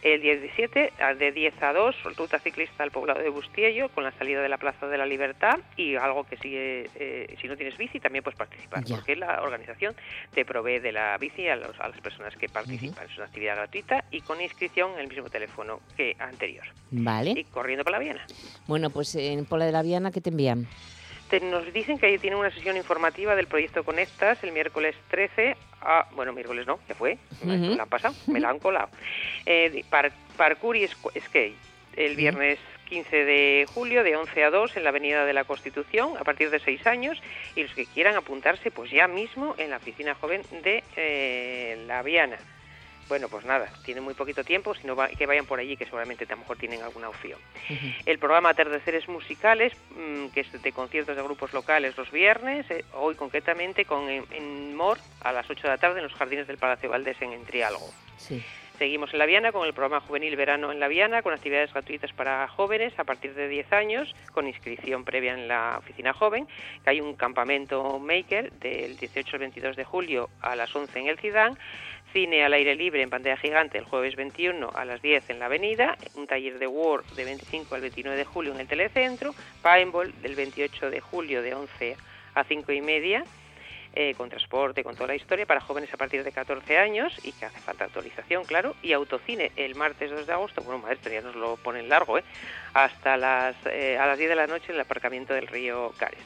El 17, a- de 10 a 2, ruta ciclista al poblado de Bustiello, con la salida de la Plaza de la Libertad y algo que sigue, eh, si no tienes bici, también puedes participar, Ya. porque la organización te provee de la bici a, los- a las personas que participan. Es una actividad gratuita y con inscripción en el mismo teléfono que anterior. Vale. Y corriendo para la Viana. Bueno, pues en Pola de la Viana, ¿qué te envían? Te- nos dicen que ahí tienen una sesión informativa del proyecto Conectas el miércoles 13 a... Bueno, miércoles no, ya fue, la han pasado, me la han colado. Eh, par- parkour y skate el viernes 15 de julio de 11 a 2 en la Avenida de la Constitución a partir de 6 años y los que quieran apuntarse pues ya mismo en la oficina joven de eh, La Viana. Bueno, pues nada, tienen muy poquito tiempo, sino va- que vayan por allí, que seguramente a lo mejor tienen alguna opción. El programa Atardeceres Musicales, mm, que es de conciertos de grupos locales los viernes, eh, hoy concretamente con en, en Mor a las 8 de la tarde en los jardines del Palacio Valdés en Entrialgo. Sí. Seguimos en La Viana con el programa Juvenil Verano en La Viana, con actividades gratuitas para jóvenes a partir de 10 años, con inscripción previa en la oficina joven, que hay un campamento maker del 18 al 22 de julio a las 11 en el Cidán, cine al aire libre en pantalla gigante el jueves 21 a las 10 en la avenida, un taller de Word de 25 al 29 de julio en el telecentro, Paintball del 28 de julio de 11 a 5 y media, eh, con transporte, con toda la historia, para jóvenes a partir de 14 años y que hace falta autorización, claro, y autocine el martes 2 de agosto, bueno, maestro, ya nos lo ponen largo, ¿eh? hasta las, eh, a las 10 de la noche en el aparcamiento del río Cares.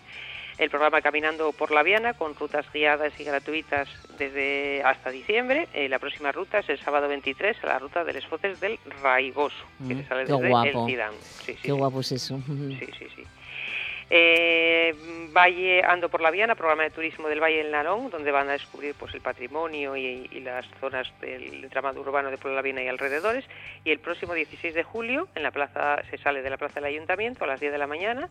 El programa Caminando por la Viana con rutas guiadas y gratuitas desde hasta diciembre. Eh, la próxima ruta es el sábado 23 a la ruta de los Foces del Raigoso, que Mm, se sale desde guapo. el Tidán. Sí, sí, Qué guapo es eso. Sí, sí, sí. Eh, Valle Ando por la Viana, programa de turismo del Valle del Narón, donde van a descubrir pues el patrimonio y, y las zonas del entramado urbano de Puebla la Viana y alrededores. Y el próximo 16 de julio, en la plaza se sale de la plaza del Ayuntamiento a las 10 de la mañana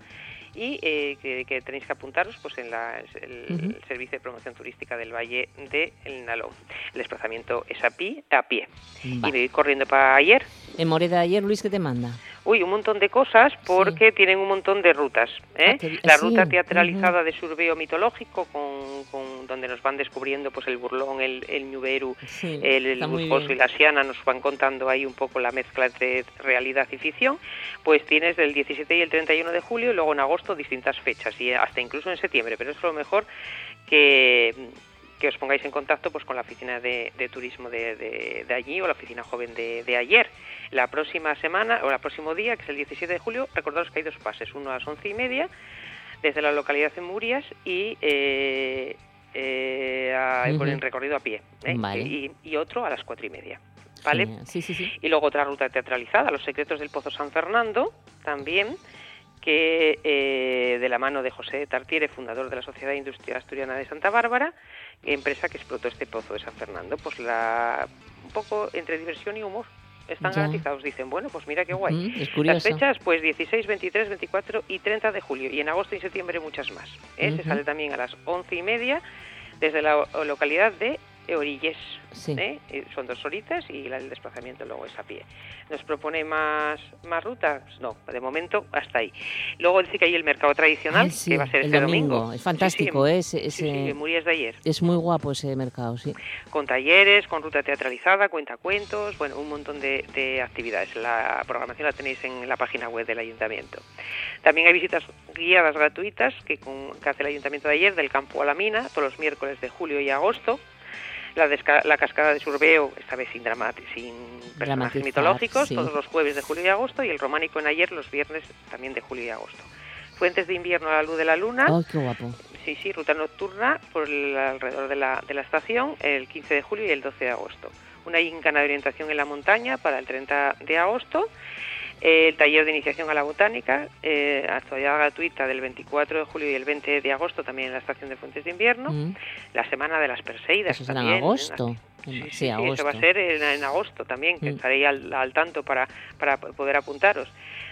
y eh, que, que tenéis que apuntaros pues en la- el, servicio de promoción turística del Valle del Nalón. El desplazamiento es a pie, a pie. Y me voy corriendo para ayer. En Moreda ayer, Luis, ¿qué te manda? Uy, un montón de cosas porque tienen un montón de rutas. ¿eh? Ah, la sí, ruta teatralizada de Surbeo mitológico, con, con- donde nos van descubriendo pues el burlón, el, el ñuberu, Sí, el, el y la siana, nos van contando ahí un poco la mezcla entre realidad y ficción. Pues tienes del 17 y el 31 de julio y luego en agosto distintas fechas y hasta incluso en septiembre, pero es lo mejor que que os pongáis en contacto pues con la oficina de, de turismo de, de- de allí o la oficina joven de, de ayer. La próxima semana o el próximo día, que es el 17 de julio, recordaros que hay dos pases, uno a las once y media desde la localidad de Murias y eh, eh, a- por el recorrido a pie ¿eh? Vale. y, y otro a las cuatro y media. ¿Vale? Sí, sí, sí. Y luego otra ruta teatralizada, Los secretos del Pozo San Fernando, también, que eh, de la mano de José Tartiere, fundador de la Sociedad Industrial Asturiana de Santa Bárbara, empresa que explotó este pozo de San Fernando. Pues la un poco entre diversión y humor. Están Ya. garantizados, dicen, bueno, pues mira qué guay. Mm, es Las fechas, pues 16, 23, 24 y 30 de julio. Y en agosto y septiembre muchas más. ¿eh? Se sale también a las once y media desde la localidad de Orillés. Sí. ¿eh? Y Son dos horitas y el desplazamiento luego es a pie. ¿Nos propone más, más rutas? No, de momento hasta ahí. Luego dice que hay el mercado tradicional, Ay, sí, que va a ser el este domingo. domingo. Es fantástico, sí, ¿eh? en Murias de ayer. Es muy guapo ese mercado, sí. Con talleres, con ruta teatralizada, cuentacuentos, bueno, un montón de, de actividades. La programación la tenéis en la página web del ayuntamiento. También hay visitas guiadas gratuitas que, con- que hace el ayuntamiento de ayer del campo a la mina, todos los miércoles de julio y agosto. La, la cascada de Surbeo, esta vez sin, sin personajes mitológicos, sí. todos los jueves de julio y agosto, y el románico en ayer los viernes también de julio y agosto. Fuentes de invierno a la luz de la luna, ¡Ay, qué guapo! Sí, sí, ruta nocturna por el alrededor de la, de la estación el 15 de julio y el 12 de agosto. Una gincana de orientación en la montaña para el 30 de agosto. Eh, el taller de iniciación a la botánica, eh, actualidad gratuita del 24 de julio y el 20 de agosto también en la estación de Fuentes de Invierno. Mm. La semana de las Perseidas Eso será en también. agosto. Sí, Sí, sí, sí, agosto. eso va a ser en, en agosto también, que Mm. estaré al, al tanto para, para poder apuntaros.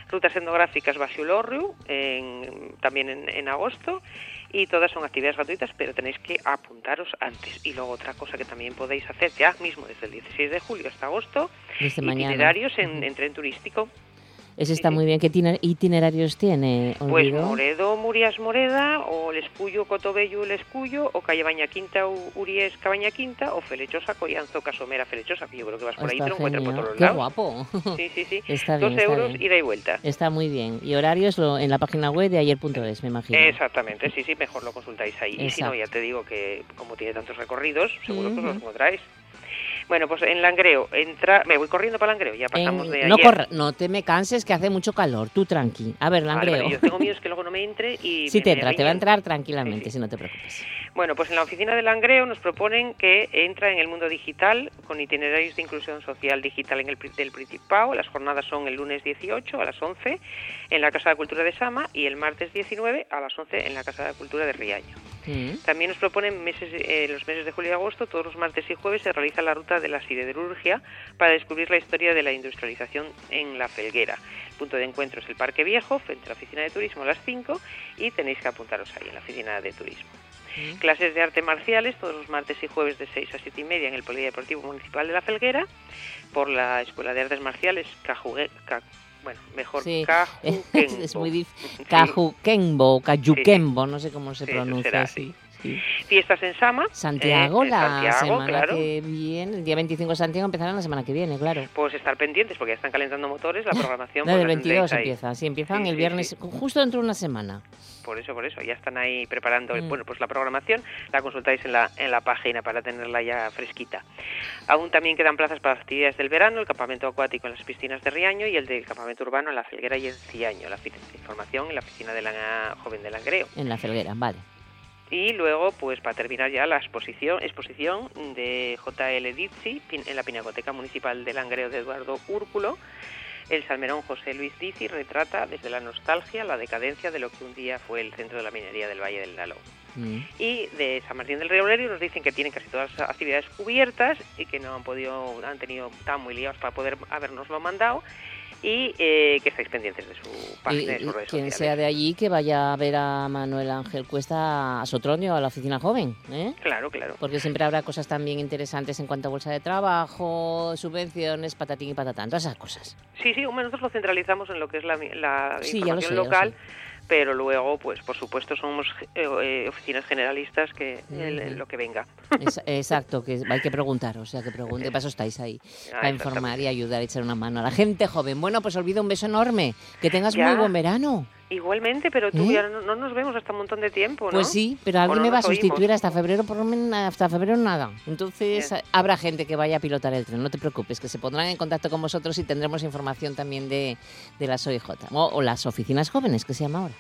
Rutas etnográficas Basiulorriu, en, también en, en agosto, y todas son actividades gratuitas, pero tenéis que apuntaros antes. Y luego otra cosa que también podéis hacer ya mismo desde el 16 de julio hasta agosto, Desde mañana. en, en tren turístico. Ese está muy bien. ¿Qué itiner- itinerarios tiene? Pues? Moredo, Murias, Moreda, o el Escuyo, Cotobello, el Escuyo, o Calle Baña Quinta, Uries, Cabaña Quinta, o Felechosa, Collanzo, Casomera, Felechosa, que yo creo que vas por ahí, te Está lo encuentras por todos Qué lados. guapo. Sí, sí, sí. Está Dos bien, está euros, bien. ida y vuelta. Está muy bien. Y horarios lo- en la página web de ayer.es, me imagino. Exactamente, sí, sí, mejor lo consultáis ahí. Y si no, ya te digo que como tiene tantos recorridos, seguro que os los encontráis. Bueno, pues en Langreo, entra... me voy corriendo para Langreo, ya pasamos En- de no, ayer. corra- no te me canses que hace mucho calor, tú tranqui. A ver, Vale, Langreo. vale, yo tengo miedo es que luego no me entre y... Sí me- te entra, te va a entrar tranquilamente, si no te preocupes. Bueno, pues en la oficina de Langreo nos proponen que entra en el mundo digital con itinerarios de inclusión social digital en el del Principado. Las jornadas son el lunes 18 a las 11 en la Casa de Cultura de Sama y el martes 19 a las 11 en la Casa de Cultura de Riaño. Mm. También nos proponen meses, eh, los meses de julio y agosto, todos los martes y jueves se realiza la ruta de la siderurgia para descubrir la historia de la industrialización en la Felguera. El punto de encuentro es el Parque Viejo, frente a la oficina de turismo a las 5 y tenéis que apuntaros ahí en la oficina de turismo. Clases de arte marciales todos los martes y jueves de 6 a 7 y media en el Polideportivo Municipal de la Felguera por la Escuela de Artes Marciales Cajugue, Ca- bueno, mejor Sí, es muy difícil. Cajuquembo, Cayuquembo, no sé cómo se pronuncia. será sí, sí. Fiestas en Sama. Santiago, eh, la Santiago, semana claro. que viene, el día 25 de Santiago empezará la semana que viene, claro. Pues estar pendientes porque ya están calentando motores, la programación No, pues la 22 tendréis ahí. empieza, sí, empiezan Sí, el viernes, sí. justo dentro de una semana. Por eso, por eso, ya están ahí preparando, Mm. bueno, pues la programación, la consultáis en la, en la página para tenerla ya fresquita. Aún también quedan plazas para las actividades del verano, el campamento acuático en las piscinas de Riaño y el del campamento urbano en la Felguera y en Ciaño, la información en la piscina de la joven de Langreo. En la felguera, vale. Y luego, pues para terminar ya la exposición, exposición de J.L. Dizzi en la Pinacoteca Municipal de Langreo de Eduardo Úrculo. El salmerón José Luis Dizzi retrata desde la nostalgia la decadencia de lo que un día fue el centro de la minería del Valle del Nalón. Mm. Y de San Martín del Río Olerio nos dicen que tienen casi todas las actividades cubiertas y que no han podido, han tenido, estaban muy liados para poder habernoslo mandado y eh, que estáis pendientes de su página y de sus redes quien sociales. sea de allí que vaya a ver a Manuel Ángel Cuesta a Sotronio, a la oficina joven, ¿eh? Claro, claro. Porque siempre habrá cosas también interesantes en cuanto a bolsa de trabajo, subvenciones, patatín y patatán, todas esas cosas. Sí, sí, nosotros lo centralizamos en lo que es la, la Sí, ya lo información sé, lo local, pero luego, pues por supuesto, somos eh, eh, oficinas generalistas que el- lo que venga. Es- exacto, que hay que preguntar, o sea, que pregunte, para eso estáis ahí, Ah, para informar y ayudar, echar una mano a la gente joven. Bueno, pues olvido un beso enorme, que tengas Ya. muy buen verano. Igualmente, pero tú ¿Eh? ya no, no nos vemos hasta un montón de tiempo, ¿no? Pues sí, pero alguien no me va a oímos. sustituir hasta febrero, por lo menos hasta febrero nada. Entonces Bien. habrá gente que vaya a pilotar el tren, no te preocupes, que se pondrán en contacto con vosotros y tendremos información también de, de las OIJ, o, o las oficinas jóvenes, que se llama ahora.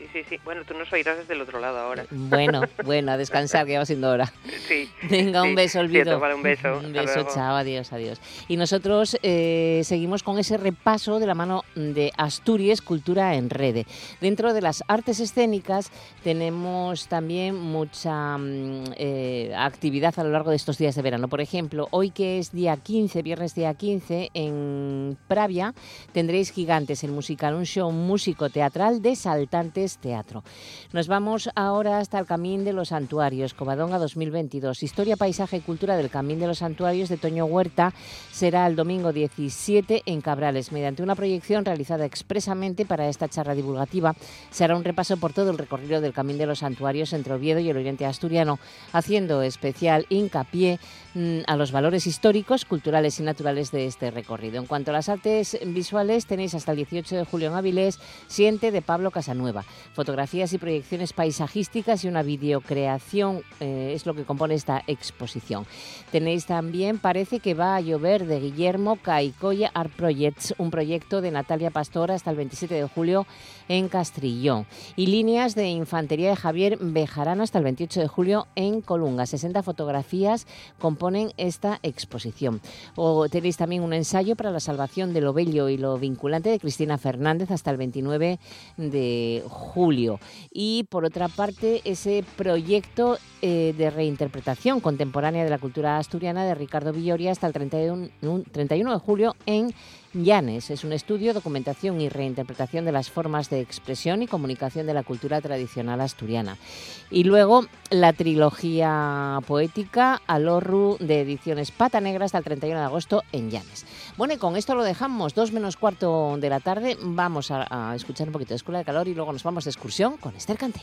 Sí, sí, sí. Bueno, tú nos oirás desde el otro lado ahora. Bueno, bueno, a descansar, que ya va siendo hora. Sí. Venga, un sí. beso, Sí, Olvido. vale, un beso. Un beso, chao, adiós, adiós. Y nosotros eh, seguimos con ese repaso de la mano de Asturias Cultura en Rede. Dentro de las artes escénicas tenemos también mucha mm, eh, actividad a lo largo de estos días de verano. Por ejemplo, hoy que es día 15, viernes día 15, en Pravia tendréis Gigantes, el musical, un show músico-teatral de Saltantes Teatro. Nos vamos ahora hasta el Camín de los Santuarios, Covadonga 2022. Historia, paisaje y cultura del Camín de los Santuarios de Toño Huerta será el domingo 17 en Cabrales. Mediante una proyección realizada expresamente para esta charla divulgativa, se hará un repaso por todo el recorrido del Camín de los Santuarios entre Oviedo y el Oriente Asturiano, haciendo especial hincapié mm, a los valores históricos, culturales y naturales de este recorrido. En cuanto a las artes visuales, tenéis hasta el 18 de julio en Avilés Siente de Pablo Casanueva. Fotografías y proyecciones paisajísticas y una videocreación eh, es lo que compone esta exposición. Tenéis también Parece que va a llover de Guillermo Caicoya Art Projects, un proyecto de Natalia Pastor hasta el 27 de julio en Castrillón. Y líneas de infantería de Javier Bejarano hasta el 28 de julio en Colunga. 60 fotografías componen esta exposición. O tenéis también un ensayo para la salvación de lo bello y lo vinculante de Cristina Fernández hasta el 29 de julio. Y por otra parte, ese proyecto eh, de reinterpretación contemporánea de la cultura asturiana de Ricardo Villoria hasta el 31, un 31 de julio en Llanes. Es un estudio, documentación y reinterpretación de las formas de expresión y comunicación de la cultura tradicional asturiana. Y luego la trilogía poética Alorru de ediciones Pata Negra hasta el 31 de agosto en Llanes. Bueno, y con esto lo dejamos, dos menos cuarto de la tarde. Vamos a, a escuchar un poquito de Escuela de Calor y luego nos vamos de excursión con Esther Cantel.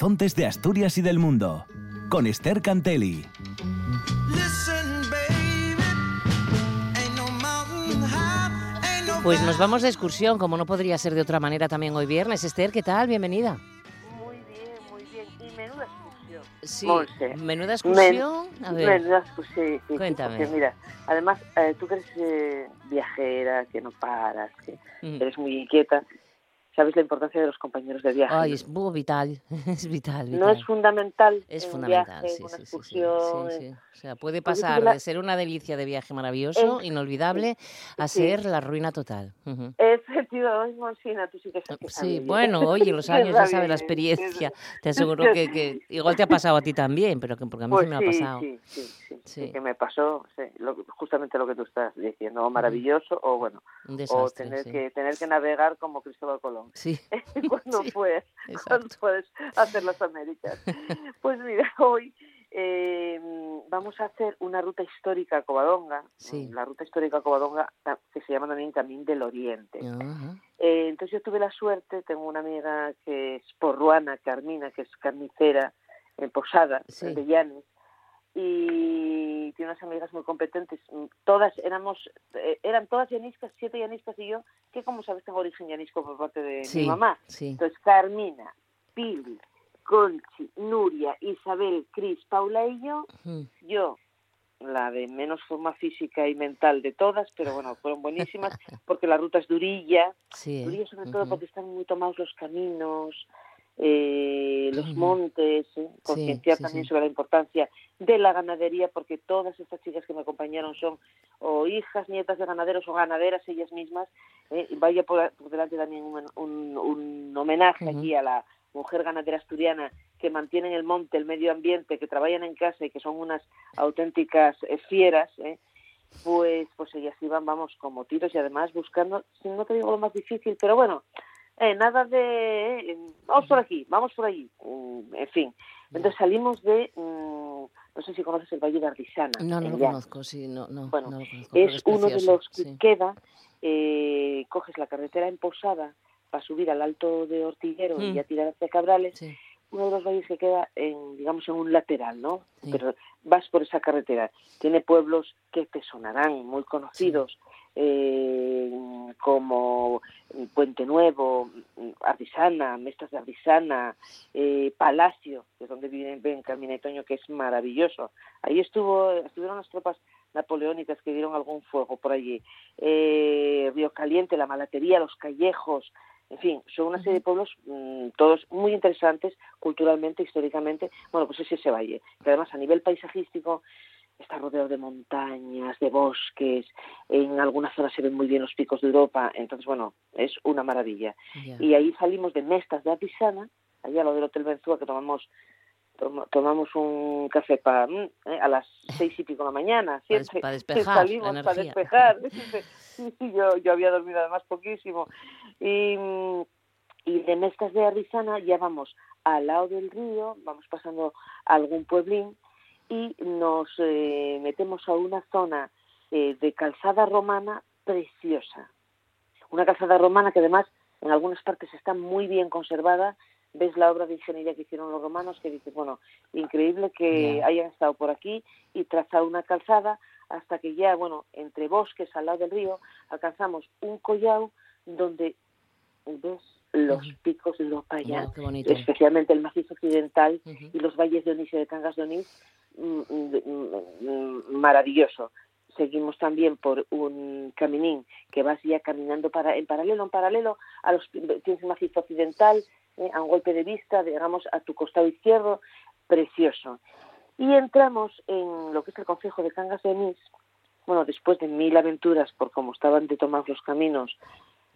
Horizontes de Asturias y del Mundo, con Esther Cantelli. Pues nos vamos de excursión, como no podría ser de otra manera también hoy viernes. Esther, ¿qué tal? Bienvenida. Muy bien, muy bien. Y menuda excursión. Sí, Monse. menuda excursión. A ver, Menuda excursión, sí, sí, Cuéntame. porque mira, además, eh, tú que eres eh, viajera, que no paras, que Mm. eres muy inquieta, sabes la importancia de los compañeros de viaje. Ay, es muy vital, es vital, vital. ¿No es fundamental Es en un fundamental, viaje, sí, una sí, excursión? sí, sí. O sea, puede pasar la- de ser una delicia de viaje maravilloso, Es- inolvidable, a ser la ruina total. Ujú. Efectivamente, Monsina, tú sí que sabes Sí, bueno, oye, los años ya sabes, la experiencia. Te aseguro que, que igual te ha pasado a ti también, pero que porque a mí Pues sí me ha pasado. sí, sí, sí, que me pasó lo- justamente lo que tú estás diciendo, o maravilloso o bueno, Un o desastre, tener que tener que navegar como Cristóbal Colón. Sí. cuando Sí, puedes, cuando puedes hacer las Américas. Pues mira, hoy eh, vamos a hacer una ruta histórica a Covadonga, Sí. la ruta histórica a Covadonga que se llama también Camín del Oriente. Ajá. Eh, entonces yo tuve la suerte, tengo una amiga que es porruana, Carmina, que es carnicera en Posada, Sí. de Llanes, y tiene unas amigas muy competentes. Mm, Todas éramos, eh, eran todas llaniscas, siete llaniscas y yo, que como sabes tengo origen llanisco por parte de Sí, mi mamá. sí. Entonces Carmina, Pili, Conchi, Nuria, Isabel, Cris, Paula y yo, yo la de menos forma física y mental de todas, pero bueno, fueron buenísimas porque la ruta es durilla, Sí, ¿eh? Durilla sobre todo porque están muy tomados los caminos, eh, los montes, eh, concienciar sí, también sí. sobre la importancia de la ganadería, porque todas estas chicas que me acompañaron son o hijas, nietas de ganaderos o ganaderas ellas mismas. eh, vaya por, por delante también un, un- un homenaje aquí a la mujer ganadera asturiana que mantienen el monte, el medio ambiente, que trabajan en casa y que son unas auténticas eh, fieras. eh, pues pues ellas iban, vamos, como tiros y además buscando, si no te digo lo más difícil, pero bueno, eh, nada de, eh, vamos por aquí, vamos por allí, mm, en fin. Entonces salimos de, mm, no sé si conoces el Valle de Ardisana. No, no lo conozco, sí, no, no, Bueno, no lo conozco. Es uno de los que sí. queda, eh, coges la carretera en Posada para subir al Alto de Ortiguero y Mm. ya tirar hacia Cabrales, Sí. uno de los valles que queda en, digamos, en un lateral, ¿no? Sí. Pero vas por esa carretera. Tiene pueblos que te sonarán, muy conocidos, eh, como Puente Nuevo, Ardisana, Mestas de Ardisana, eh, Palacio, que es donde viven Ben Carmina y Toño, que es maravilloso. Ahí estuvo, estuvieron las tropas napoleónicas que dieron algún fuego por allí. Eh, Río Caliente, La Malatería, Los Callejos, en fin, son una serie de pueblos mm, todos muy interesantes culturalmente, históricamente. Bueno, pues es ese valle, que además a nivel paisajístico está rodeado de montañas, de bosques, en algunas zonas se ven muy bien los picos de Europa, entonces bueno, es una maravilla. Y ahí salimos de Mestas de Artisana, allá a lo del Hotel Benzúa, que tomamos toma- tomamos un café para a las seis y pico de la mañana, siempre pa que despejar la salimos para despejar. Sí, sí, yo, yo había dormido además poquísimo. Y, mm, y de Mestas de Artisana ya vamos al lado del río, vamos pasando a algún pueblín y nos eh, metemos a una zona eh, de calzada romana preciosa. Una calzada romana que además en algunas partes está muy bien conservada. Ves la obra de ingeniería que hicieron los romanos que dices, bueno, increíble que Ya. hayan estado por aquí y trazado una calzada hasta que ya, bueno, entre bosques al lado del río alcanzamos un collao donde ves los picos de Europa ya, Oh, especialmente el macizo occidental y los valles de Onís y de Cangas de Onís, maravilloso. Seguimos también por un caminín que vas ya caminando para, en paralelo, en paralelo a los tienes el macizo occidental, eh, a un golpe de vista, digamos, a tu costado izquierdo, precioso. Y entramos en lo que es el Consejo de Cangas de Onís, bueno, después de mil aventuras por cómo estaban de tomar los caminos,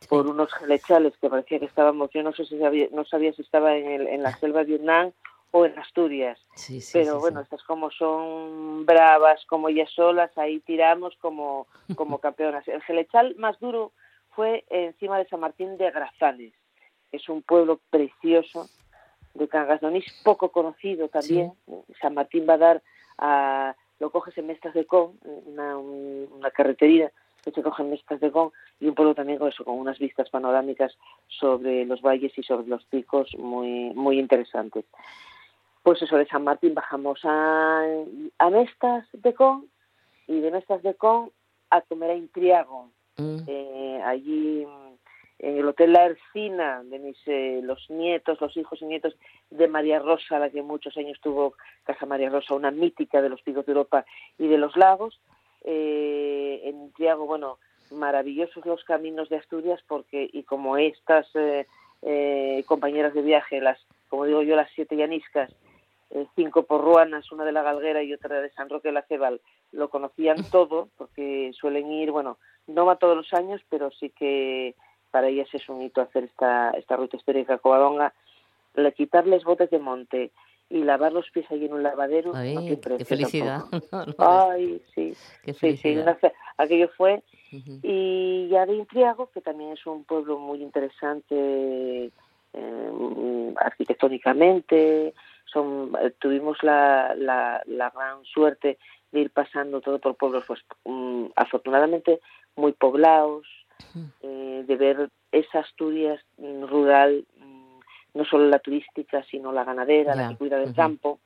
por unos gelechales que parecía que estábamos, yo no sé si sabía, no sabía si estaba en, el, en la selva de Vietnam o en Asturias, Sí, sí, pero sí, bueno, estas como son bravas, como ellas solas, ahí tiramos como, como campeonas. El gelechal más duro fue encima de San Martín de Grazanes, es un pueblo precioso de Cangas de Onís, poco conocido también. San Martín va a dar a, lo coges en Mestas de Con, una, un- una carretería que se cogen mestas de Con y un pueblo también con eso, con unas vistas panorámicas sobre los valles y sobre los picos muy, muy interesantes. Pues eso, de San Martín bajamos a, a Mestas de Con y de Mestas de Con a comer a Intriago. Eh, allí en el Hotel La Ercina, de mis, eh, los nietos, los hijos y nietos de María Rosa, la que muchos años tuvo Casa María Rosa, una mítica de los picos de Europa y de los lagos. Eh, en Triago, bueno, maravillosos los caminos de Asturias, porque, y como estas eh, compañeras de viaje, las, como digo yo, las siete llaniscas, cinco porruanas, una de la Galguera y otra de San Roque de la Cebal, lo conocían todo, porque suelen ir, bueno, no va todos los años, pero sí que para ellas es un hito hacer esta, esta ruta histórica a Covadonga, le quitarles botes de monte y lavar los pies ahí en un lavadero. Ay, qué felicidad. Ay, sí. Qué sí, sí, aquello fue. Y ya de Intriago, que también es un pueblo muy interesante eh, arquitectónicamente, son, eh, tuvimos la, la, la, gran suerte de ir pasando todo por pueblos, pues um, afortunadamente muy poblados, eh, de ver esa Asturias mm, rural, mm, no solo la turística, sino la ganadera, la que cuida del campo.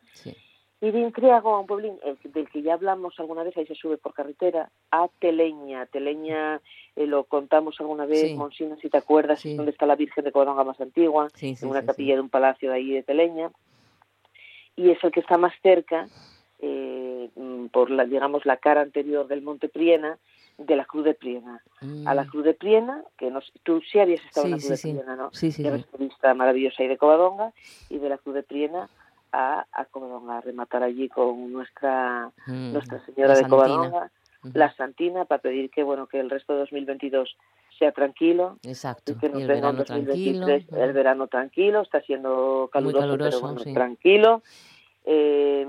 Y de Intriago a un pueblín del que ya hablamos alguna vez, ahí se sube por carretera, a Teleña. Teleña eh, lo contamos alguna vez, Monsina, si te acuerdas, es donde está la Virgen de Covadonga más antigua, en una capilla de un palacio de ahí de Teleña. Y es el que está más cerca, eh, mm, por la, digamos, la cara anterior del Monte Priena, de la Cruz de Priena. A la mm. Cruz de Priena, que nos, tú sí habías estado en la Cruz de Priena, ¿no? Sí, sí. vista maravillosa ahí de Covadonga, y de la Cruz de Priena a, a Covadonga, a rematar allí con nuestra, mm, nuestra Señora de Covadonga, la Santina, para pedir que, bueno, que el resto de 2022 sea tranquilo. Exacto. Y que nos el venga verano 2023 tranquilo. el verano tranquilo, está siendo caluroso, caluroso, pero bueno, sí. tranquilo. Eh,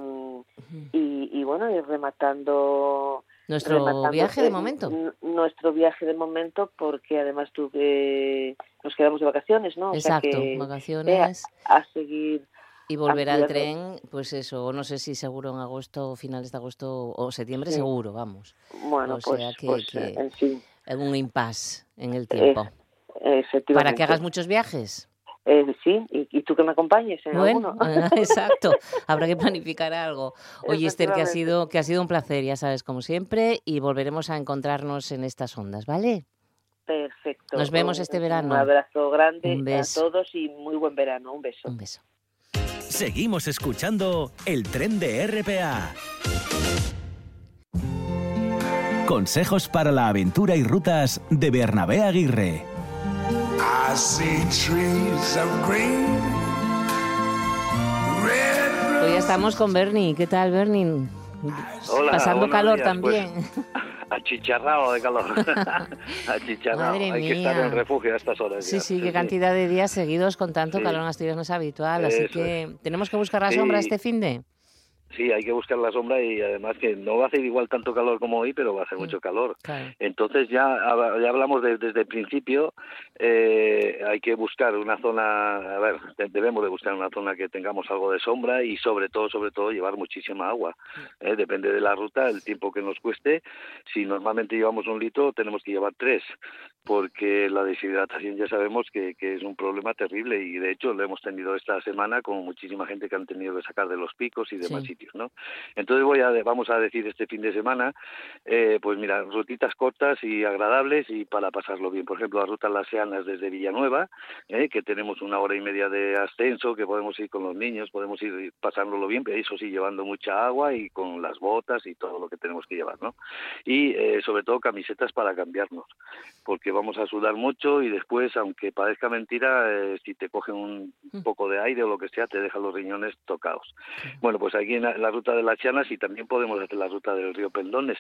y, y bueno, ir rematando Nuestro rematando viaje de eh, momento. Nuestro viaje de momento, porque además tú que nos quedamos de vacaciones, ¿no? O sea Exacto, que, eh, vacaciones. a, a seguir. Y volver al tren, pues eso, no sé si seguro en agosto, finales de agosto o septiembre, Sí. seguro, vamos. Bueno, o pues, sea que, pues, que en fin, un impasse en el eh, tiempo. efectivamente. Para que hagas muchos viajes. Eh, sí, y, y tú que me acompañes en Bueno, alguno. exacto. Habrá que planificar algo. Oye, Esther, que ha sido que ha sido un placer, ya sabes, como siempre, y volveremos a encontrarnos en estas ondas, ¿vale? Perfecto. Nos vemos Un- este verano. Un abrazo grande Un beso. a todos y muy buen verano. Un beso. Un beso. Seguimos escuchando el tren de RPA. Consejos para la aventura y rutas de Bernabé Aguirre. I see trees of green, red Hoy ya estamos con Bernie. ¿Qué tal, Bernie? Hola, Pasando calor días, pues. Achicharrado de calor. Achicharrado. Madre Hay que estar en refugio a estas horas. Sí, ya. sí, qué cantidad de días seguidos con tanto Sí. calor en Asturias no es habitual, así que tenemos que buscar la sombra este fin de. Sí, hay que buscar la sombra y además que no va a hacer igual tanto calor como hoy, pero va a hacer mucho calor. Claro. Entonces ya, ya hablamos de- desde el principio, eh, hay que buscar una zona, a ver, de- debemos de buscar una zona que tengamos algo de sombra y sobre todo, sobre todo, llevar muchísima agua. ¿eh? Depende de la ruta, el tiempo que nos cueste. Si normalmente llevamos un litro, tenemos que llevar tres, porque la deshidratación ya sabemos que, que es un problema terrible y de hecho lo hemos tenido esta semana con muchísima gente que han tenido que sacar de los picos y demás Sí. sitios, ¿no? Entonces voy a, vamos a decir este fin de semana, eh, pues mira, rutitas cortas y agradables y para pasarlo bien. Por ejemplo, la ruta Las Seanas desde Villanueva, eh, que tenemos una hora y media de ascenso, que podemos ir con los niños, podemos ir pasándolo bien, pero eso sí, llevando mucha agua y con las botas y todo lo que tenemos que llevar, ¿no? Y eh, sobre todo camisetas para cambiarnos, porque vamos a sudar mucho y después, aunque parezca mentira, eh, si te cogen un poco de aire o lo que sea, te dejan los riñones tocados. Bueno, pues aquí en la, la ruta de las Llanas y también podemos hacer la ruta del río Pendones,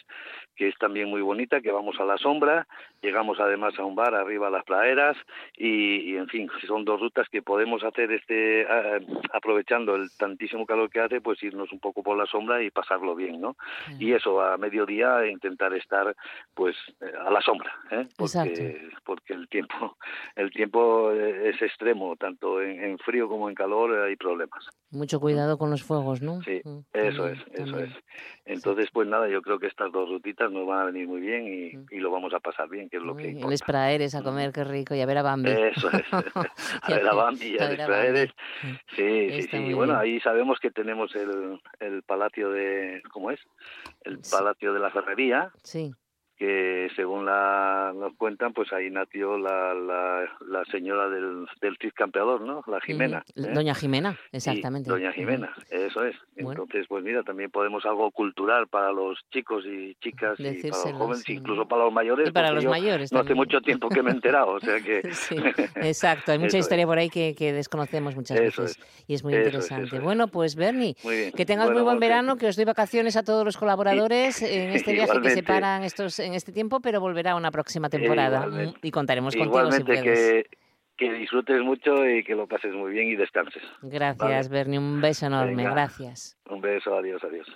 que es también muy bonita, que vamos a la sombra, llegamos además a un bar arriba a las praderas y, y, en fin, son dos rutas que podemos hacer este ah, aprovechando el tantísimo calor que hace, pues irnos un poco por la sombra y pasarlo bien, ¿no? Y eso, a mediodía intentar estar pues eh, a la sombra, ¿eh? Porque Exacto. Porque porque el tiempo el tiempo es extremo tanto en, frío como en calor hay problemas. Mucho cuidado con los fuegos no sí mm, eso es eso es. Entonces pues nada yo creo que estas dos rutitas nos van a venir muy bien y, mm. y lo vamos a pasar bien que es lo que importa. el Espraeres a comer qué rico y a ver a Bambi. Eso es. A ver a Bambi y a, Espraeres sí sí sí bueno ahí sabemos que tenemos el el palacio de cómo es el palacio de la ferrería. Sí que según la, nos cuentan, pues ahí nació la, la, señora del, del Cid Campeador, ¿no? La Jimena. ¿eh? Doña Jimena, exactamente. doña Jimena, eso es. Entonces, pues mira, también podemos algo cultural para los chicos y chicas y para los jóvenes, incluso para los mayores. Y para los mayores. No hace mucho tiempo que me he enterado, o sea que... exacto, hay mucha historia por ahí que, que, desconocemos muchas veces y es muy interesante. bueno, pues Bernie, que tengas muy buen verano, que os doy vacaciones a todos los colaboradores en este viaje que separan estos en este tiempo, pero volverá una próxima temporada y contaremos contigo si puedes. Que, que disfrutes mucho y que lo pases muy bien y descanses. Gracias, Bernie. Un beso enorme. Gracias. Un beso. Adiós, adiós.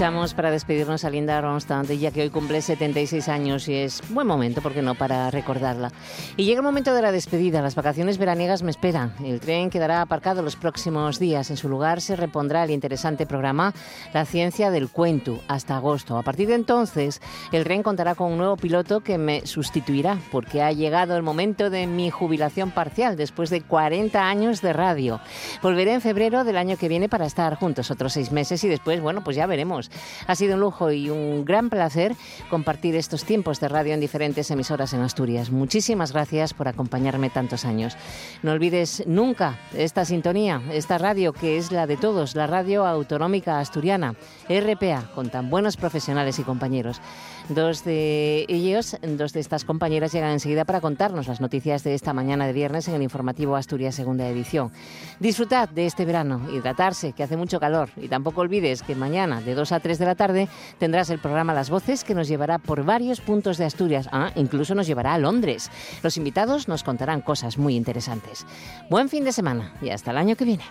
Escuchamos para despedirnos a Linda Ronstadt, ya que hoy cumple 76 años y es buen momento, ¿por qué no?, para recordarla. Y llega el momento de la despedida. Las vacaciones veraniegas me esperan. El tren quedará aparcado los próximos días. En su lugar se repondrá el interesante programa La ciencia del cuento hasta agosto. A partir de entonces, el tren contará con un nuevo piloto que me sustituirá, porque ha llegado el momento de mi jubilación parcial después de 40 años de radio. Volveré en febrero del año que viene para estar juntos otros seis meses y después, bueno, pues ya veremos. Ha sido un lujo y un gran placer compartir estos tiempos de radio en diferentes emisoras en Asturias. Muchísimas gracias por acompañarme tantos años. No olvides nunca esta sintonía, esta radio que es la de todos, la radio autonómica asturiana, RPA, con tan buenos profesionales y compañeros. Dos de ellos, dos de estas compañeras llegan enseguida para contarnos las noticias de esta mañana de viernes en el informativo Asturias Segunda Edición. Disfrutad de este verano, hidratarse, que hace mucho calor, y tampoco olvides que mañana de 2 a 3 de la tarde tendrás el programa Las Voces que nos llevará por varios puntos de Asturias, ah, incluso nos llevará a Londres. Los invitados nos contarán cosas muy interesantes. Buen fin de semana y hasta el año que viene.